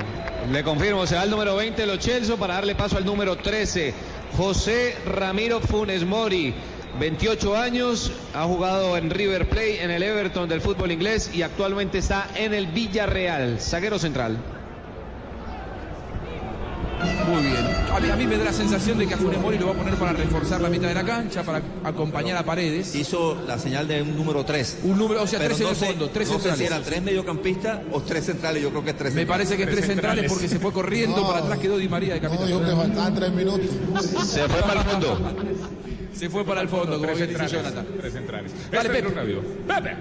Le confirmo, será el número 20, Lo Celso, para darle paso al número 13, José Ramiro Funes Mori. 28 años, ha jugado en River Plate, en el Everton del fútbol inglés y actualmente está en el Villarreal, zaguero central. Muy bien. A mí, a mí me da la sensación de que a Funes Mori lo va a poner para reforzar la mitad de la cancha, para acompañar a Paredes. Hizo la señal de un número 3. Un número, o sea, Pero tres en no el sé- fondo, tres no sé centrales. si eran tres mediocampistas o tres centrales. Yo creo que es tres Me centrales. parece que tres centrales porque se fue corriendo, para atrás quedó Di María de capitán. que faltaban tres minutos. Se fue para el fondo. Se fue para el fondo, como Tres bien dice centrales. Jonathan. Tres centrales. Dale, es Pepe. Pepe.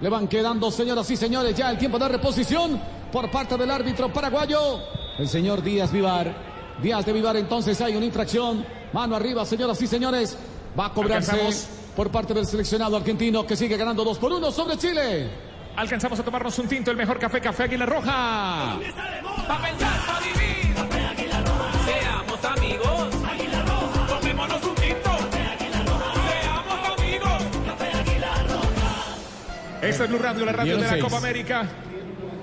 Le van quedando, señoras y señores, ya el tiempo de reposición por parte del árbitro paraguayo, el señor Díaz Vivar. Díaz de Vivar, entonces hay una infracción. Mano arriba, señoras y señores. Va a cobrarse Alcanzamos. por parte del seleccionado argentino que sigue ganando 2 por 1 sobre Chile. Alcanzamos a tomarnos un tinto, el mejor café, Café Águila Roja. Pa' pensar, pa' vivir. Seamos amigos. Tomémonos un tinto. Seamos amigos. Esta es Blue Radio, la radio de la. Copa América.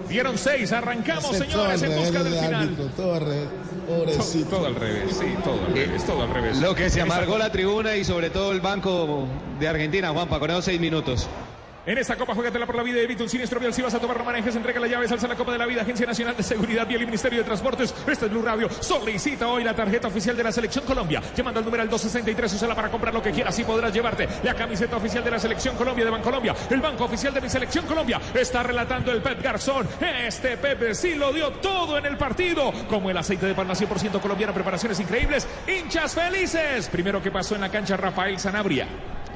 Dieron seis, arrancamos, Ese señores, en busca del final. árbitro, todo al revés. Todo, Pobrecito. todo al revés, sí, todo al revés, todo al revés. Lo que se amargó la tribuna y sobre todo el banco de Argentina, Juanpa, con esos seis minutos. En esta Copa Juegatela por la Vida, evita un siniestro vial. Si vas a tomar, no manejes, entrega la llave, salsa la Copa de la Vida, Agencia Nacional de Seguridad Vial y Ministerio de Transportes. Este es Blue Radio. Solicita hoy la tarjeta oficial de la Selección Colombia. Llamando al número al 263, úsala para comprar lo que quieras y podrás llevarte la camiseta oficial de la Selección Colombia de Bancolombia. El banco oficial de mi Selección Colombia. Está relatando el Pep Garzón. Este Pepe sí lo dio todo en el partido. Como el aceite de palma 100% colombiano, preparaciones increíbles. Hinchas felices. Primero que pasó en la cancha, Rafael Sanabria.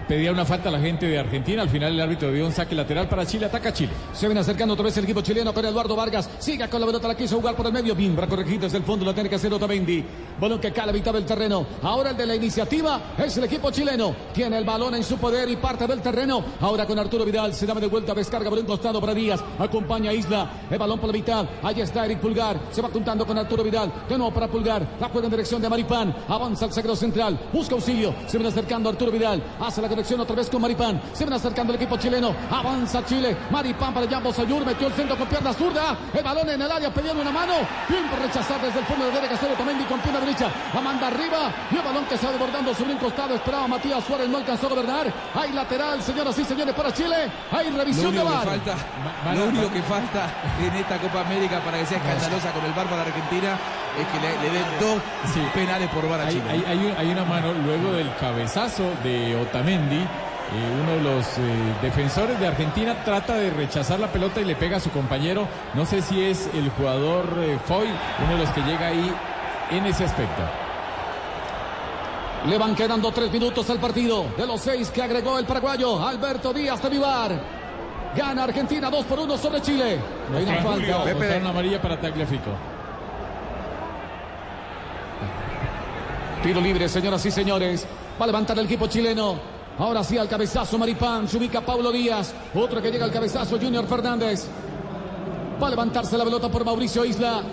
Pedía una falta a la gente de Argentina. Al final el árbitro dio un saque lateral para Chile. Ataca Chile. Se viene acercando otra vez el equipo chileno con Eduardo Vargas. Siga con la pelota, la quiso jugar por el medio. Bien, para corregir desde el fondo, lo tiene que hacer Otamendi. Balón que cae a la mitad del terreno. Ahora el de la iniciativa es el equipo chileno. Tiene el balón en su poder y parte del terreno. Ahora con Arturo Vidal. Se da de vuelta, descarga por un costado para Díaz. Acompaña a Isla. El balón por la mitad. Ahí está Eric Pulgar. Se va juntando con Arturo Vidal. De nuevo para Pulgar. La juega en dirección de Maripán. Avanza al sagro central. Busca auxilio. Se viene acercando Arturo Vidal. Hace la conexión otra vez con Maripán. Se viene acercando el equipo chileno. Avanza Chile. Maripán para Jambo Sayur. Metió el centro con pierna zurda. El balón en el área pidiendo una mano. Bien por rechazar desde el fondo de derecha. Cero Otamendi con pierna derecha. La manda arriba. Y el balón que se va desbordando sobre un costado. Esperaba Matías Suárez. No alcanzó a gobernar. Hay lateral, señoras y señores, para Chile. Hay revisión de VAR. falta, lo único que falta en esta Copa América para que sea escandalosa con el VAR para Argentina es que le, le den dos Sí. penales por VAR a Hay, Chile. hay- hay un- hay una mano luego del cabezazo de Otamendi. eh, uno de los eh, defensores de Argentina trata de rechazar la pelota y le pega a su compañero. No sé si es el jugador eh, Foy, uno de los que llega ahí en ese aspecto. Le van quedando tres minutos al partido. De los seis que agregó el paraguayo Alberto Díaz de Vivar. Gana Argentina 2 por 1 sobre Chile. Hay una falta. Mostraron amarilla para Tagliafico. Tiro libre, señoras y señores. Va a levantar el equipo chileno. Ahora sí al cabezazo Maripán. Se ubica Paulo Díaz. Otro que llega al cabezazo Junior Fernández. Va a levantarse la pelota por Mauricio Isla.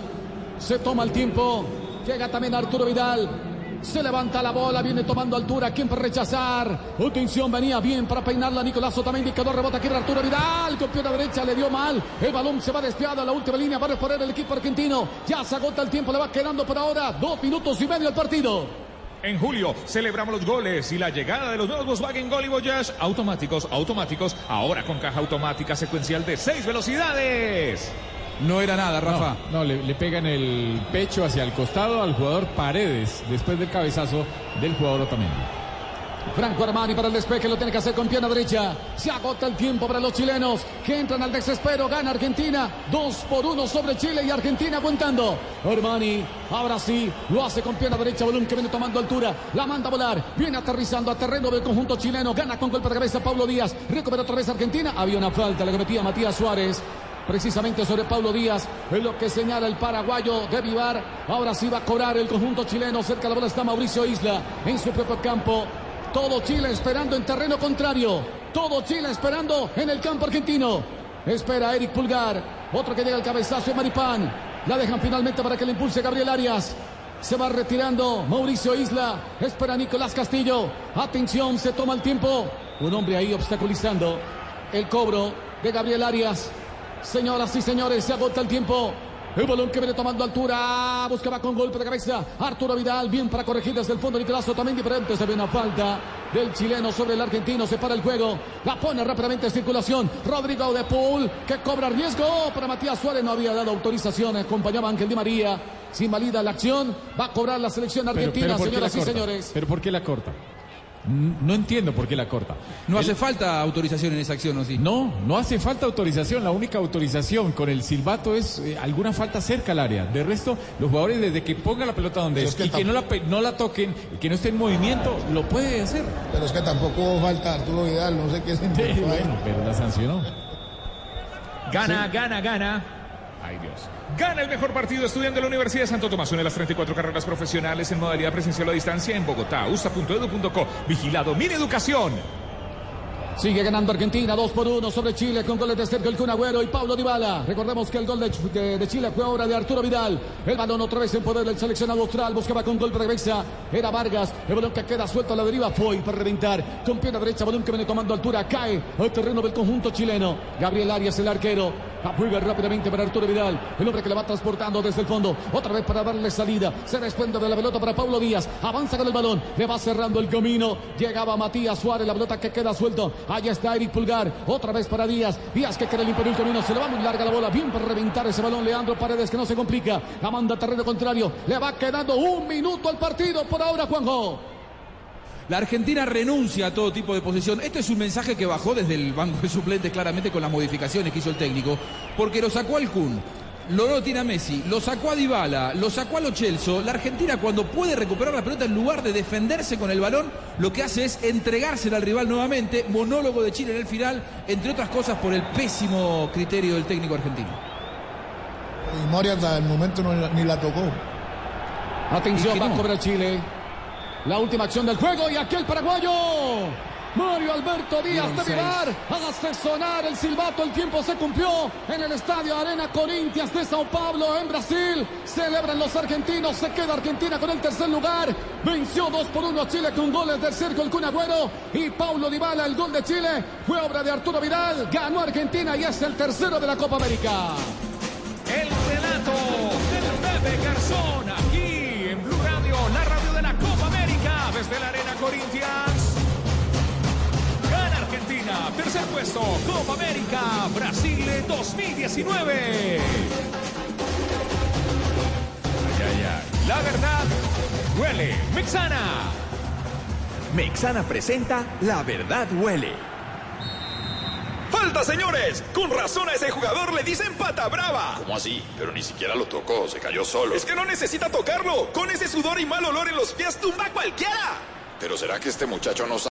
Se toma el tiempo. Llega también Arturo Vidal. Se levanta la bola, viene tomando altura. ¿Quién para rechazar? Atención, venía bien para peinarla. Nicolás Otamendi quedó rebota aquí Arturo Vidal. Con pierna derecha le dio mal. El balón se va desviado a la última línea. Va a reponer el equipo argentino. Ya se agota el tiempo. Le va quedando por ahora dos minutos y medio al partido. En julio celebramos los goles y la llegada de los nuevos Volkswagen Gol y Voyage automáticos, automáticos, ahora con caja automática secuencial de seis velocidades. No era nada, Rafa. No, no, le, le pega en el pecho hacia el costado al jugador Paredes después del cabezazo del jugador Otamendi. Franco Armani para el despeje, lo tiene que hacer con pierna derecha. Se agota el tiempo para los chilenos que entran al desespero. Gana Argentina, 2 por 1 sobre Chile y Argentina aguantando. Armani, ahora sí, lo hace con pierna derecha. Balón que viene tomando altura, la manda a volar. Viene aterrizando a terreno del conjunto chileno. Gana con golpe de cabeza Pablo Díaz. Recupera otra vez Argentina. Había una falta, la cometía Matías Suárez. Precisamente sobre Pablo Díaz, es lo que señala el paraguayo de Vivar. Ahora sí va a cobrar el conjunto chileno. Cerca de la bola está Mauricio Isla en su propio campo. Todo Chile esperando en terreno contrario. Todo Chile esperando en el campo argentino. Espera Eric Pulgar. Otro que llega al cabezazo de Maripán. La dejan finalmente para que le impulse Gabriel Arias. Se va retirando Mauricio Isla. Espera Nicolás Castillo. Atención, se toma el tiempo. Un hombre ahí obstaculizando el cobro de Gabriel Arias. Señoras y señores, se agota el tiempo. El balón que viene tomando altura. Buscaba con golpe de cabeza. Arturo Vidal. Bien para corregir desde el fondo. Nicolás también diferente. Se ve una falta del chileno sobre el argentino. Se para el juego. La pone rápidamente en circulación. Rodrigo de Paul que cobra riesgo. Para Matías Suárez no había dado autorización. Acompañaba a Ángel Di María. Se invalida la acción. Va a cobrar la selección argentina, ¿por qué la señoras y señores. ¿Pero por qué la corta? No entiendo por qué la corta. No El- hace falta autorización en esa acción, ¿o sí? No, no hace falta autorización. La única autorización con el silbato es eh, alguna falta cerca al área. De resto, los jugadores desde que ponga la pelota donde Pero es, es que y que no la, pe- no la toquen, y que no esté en movimiento, lo puede hacer. Pero es que tampoco falta Arturo Vidal, no sé qué se Sí, bueno, pero la sancionó. Gana, gana, gana. Ay Dios. Gana el mejor partido estudiante de la Universidad de Santo Tomás. Une las 34 carreras profesionales en modalidad presencial a distancia en Bogotá. usa.edu.co. Vigilado. Min Educación. Sigue ganando Argentina, 2 por 1 sobre Chile con goles de Sergio El Kun Agüero y Pablo Dybala. Recordemos que el gol de, Ch- de- de Chile fue obra de Arturo Vidal. El balón otra vez en poder del seleccionado austral. Buscaba con de cabeza. Era Vargas. El balón que queda suelto a la deriva fue para reventar. Con pierna derecha, balón que viene tomando altura. Cae al terreno del conjunto chileno. Gabriel Arias, el arquero. La rápidamente para Arturo Vidal. El hombre que le va transportando desde el fondo. Otra vez para darle salida. Se desprende de la pelota para Pablo Díaz. Avanza con el balón. Le va cerrando el camino. Llegaba Matías Suárez. La pelota que queda suelto. Allá está Eric Pulgar. Otra vez para Díaz. Díaz que quiere limpiar el camino. Se le va muy larga la bola. Bien para reventar ese balón. Leandro Paredes que no se complica. La manda terreno contrario. Le va quedando un minuto al partido por ahora, Juanjo. La Argentina renuncia a todo tipo de posesión. Este es un mensaje que bajó desde el banco de suplentes claramente con las modificaciones que hizo el técnico, porque lo sacó al Kun, lo no tiene a Messi, lo sacó a Dybala, lo sacó a Lo Celso. La Argentina cuando puede recuperar la pelota en lugar de defenderse con el balón, lo que hace es entregársela al rival nuevamente. Monólogo de Chile en el final, entre otras cosas por el pésimo criterio del técnico argentino. Y Moria hasta el momento no, ni la tocó. Atención, ¿Y qué va a cobrar Chile. La última acción del juego y aquel paraguayo. Mario Alberto Díaz de. Vivar hace sonar el silbato. El tiempo se cumplió en el estadio Arena Corinthians de Sao Paulo, en Brasil. Celebran los argentinos. Se queda Argentina con el tercer lugar. Venció 2 por 1 a Chile con goles de Sergio El Kun Agüero y Paulo Dybala. El gol de Chile fue obra de Arturo Vidal. Ganó Argentina y es el tercero de la Copa América. El relato del Pepe Garzón. Desde la Arena Corinthians. Gana Argentina. Tercer puesto. Copa América. Brasil 2019. Ay, ay, ay. La verdad huele. Mexana. Mexana presenta La verdad huele. ¡Falta, señores! Con razón a ese jugador le dicen pata brava. ¿Cómo así? Pero ni siquiera lo tocó, se cayó solo. Es que no necesita tocarlo. Con ese sudor y mal olor en los pies tumba cualquiera. Pero ¿será que este muchacho no sabe?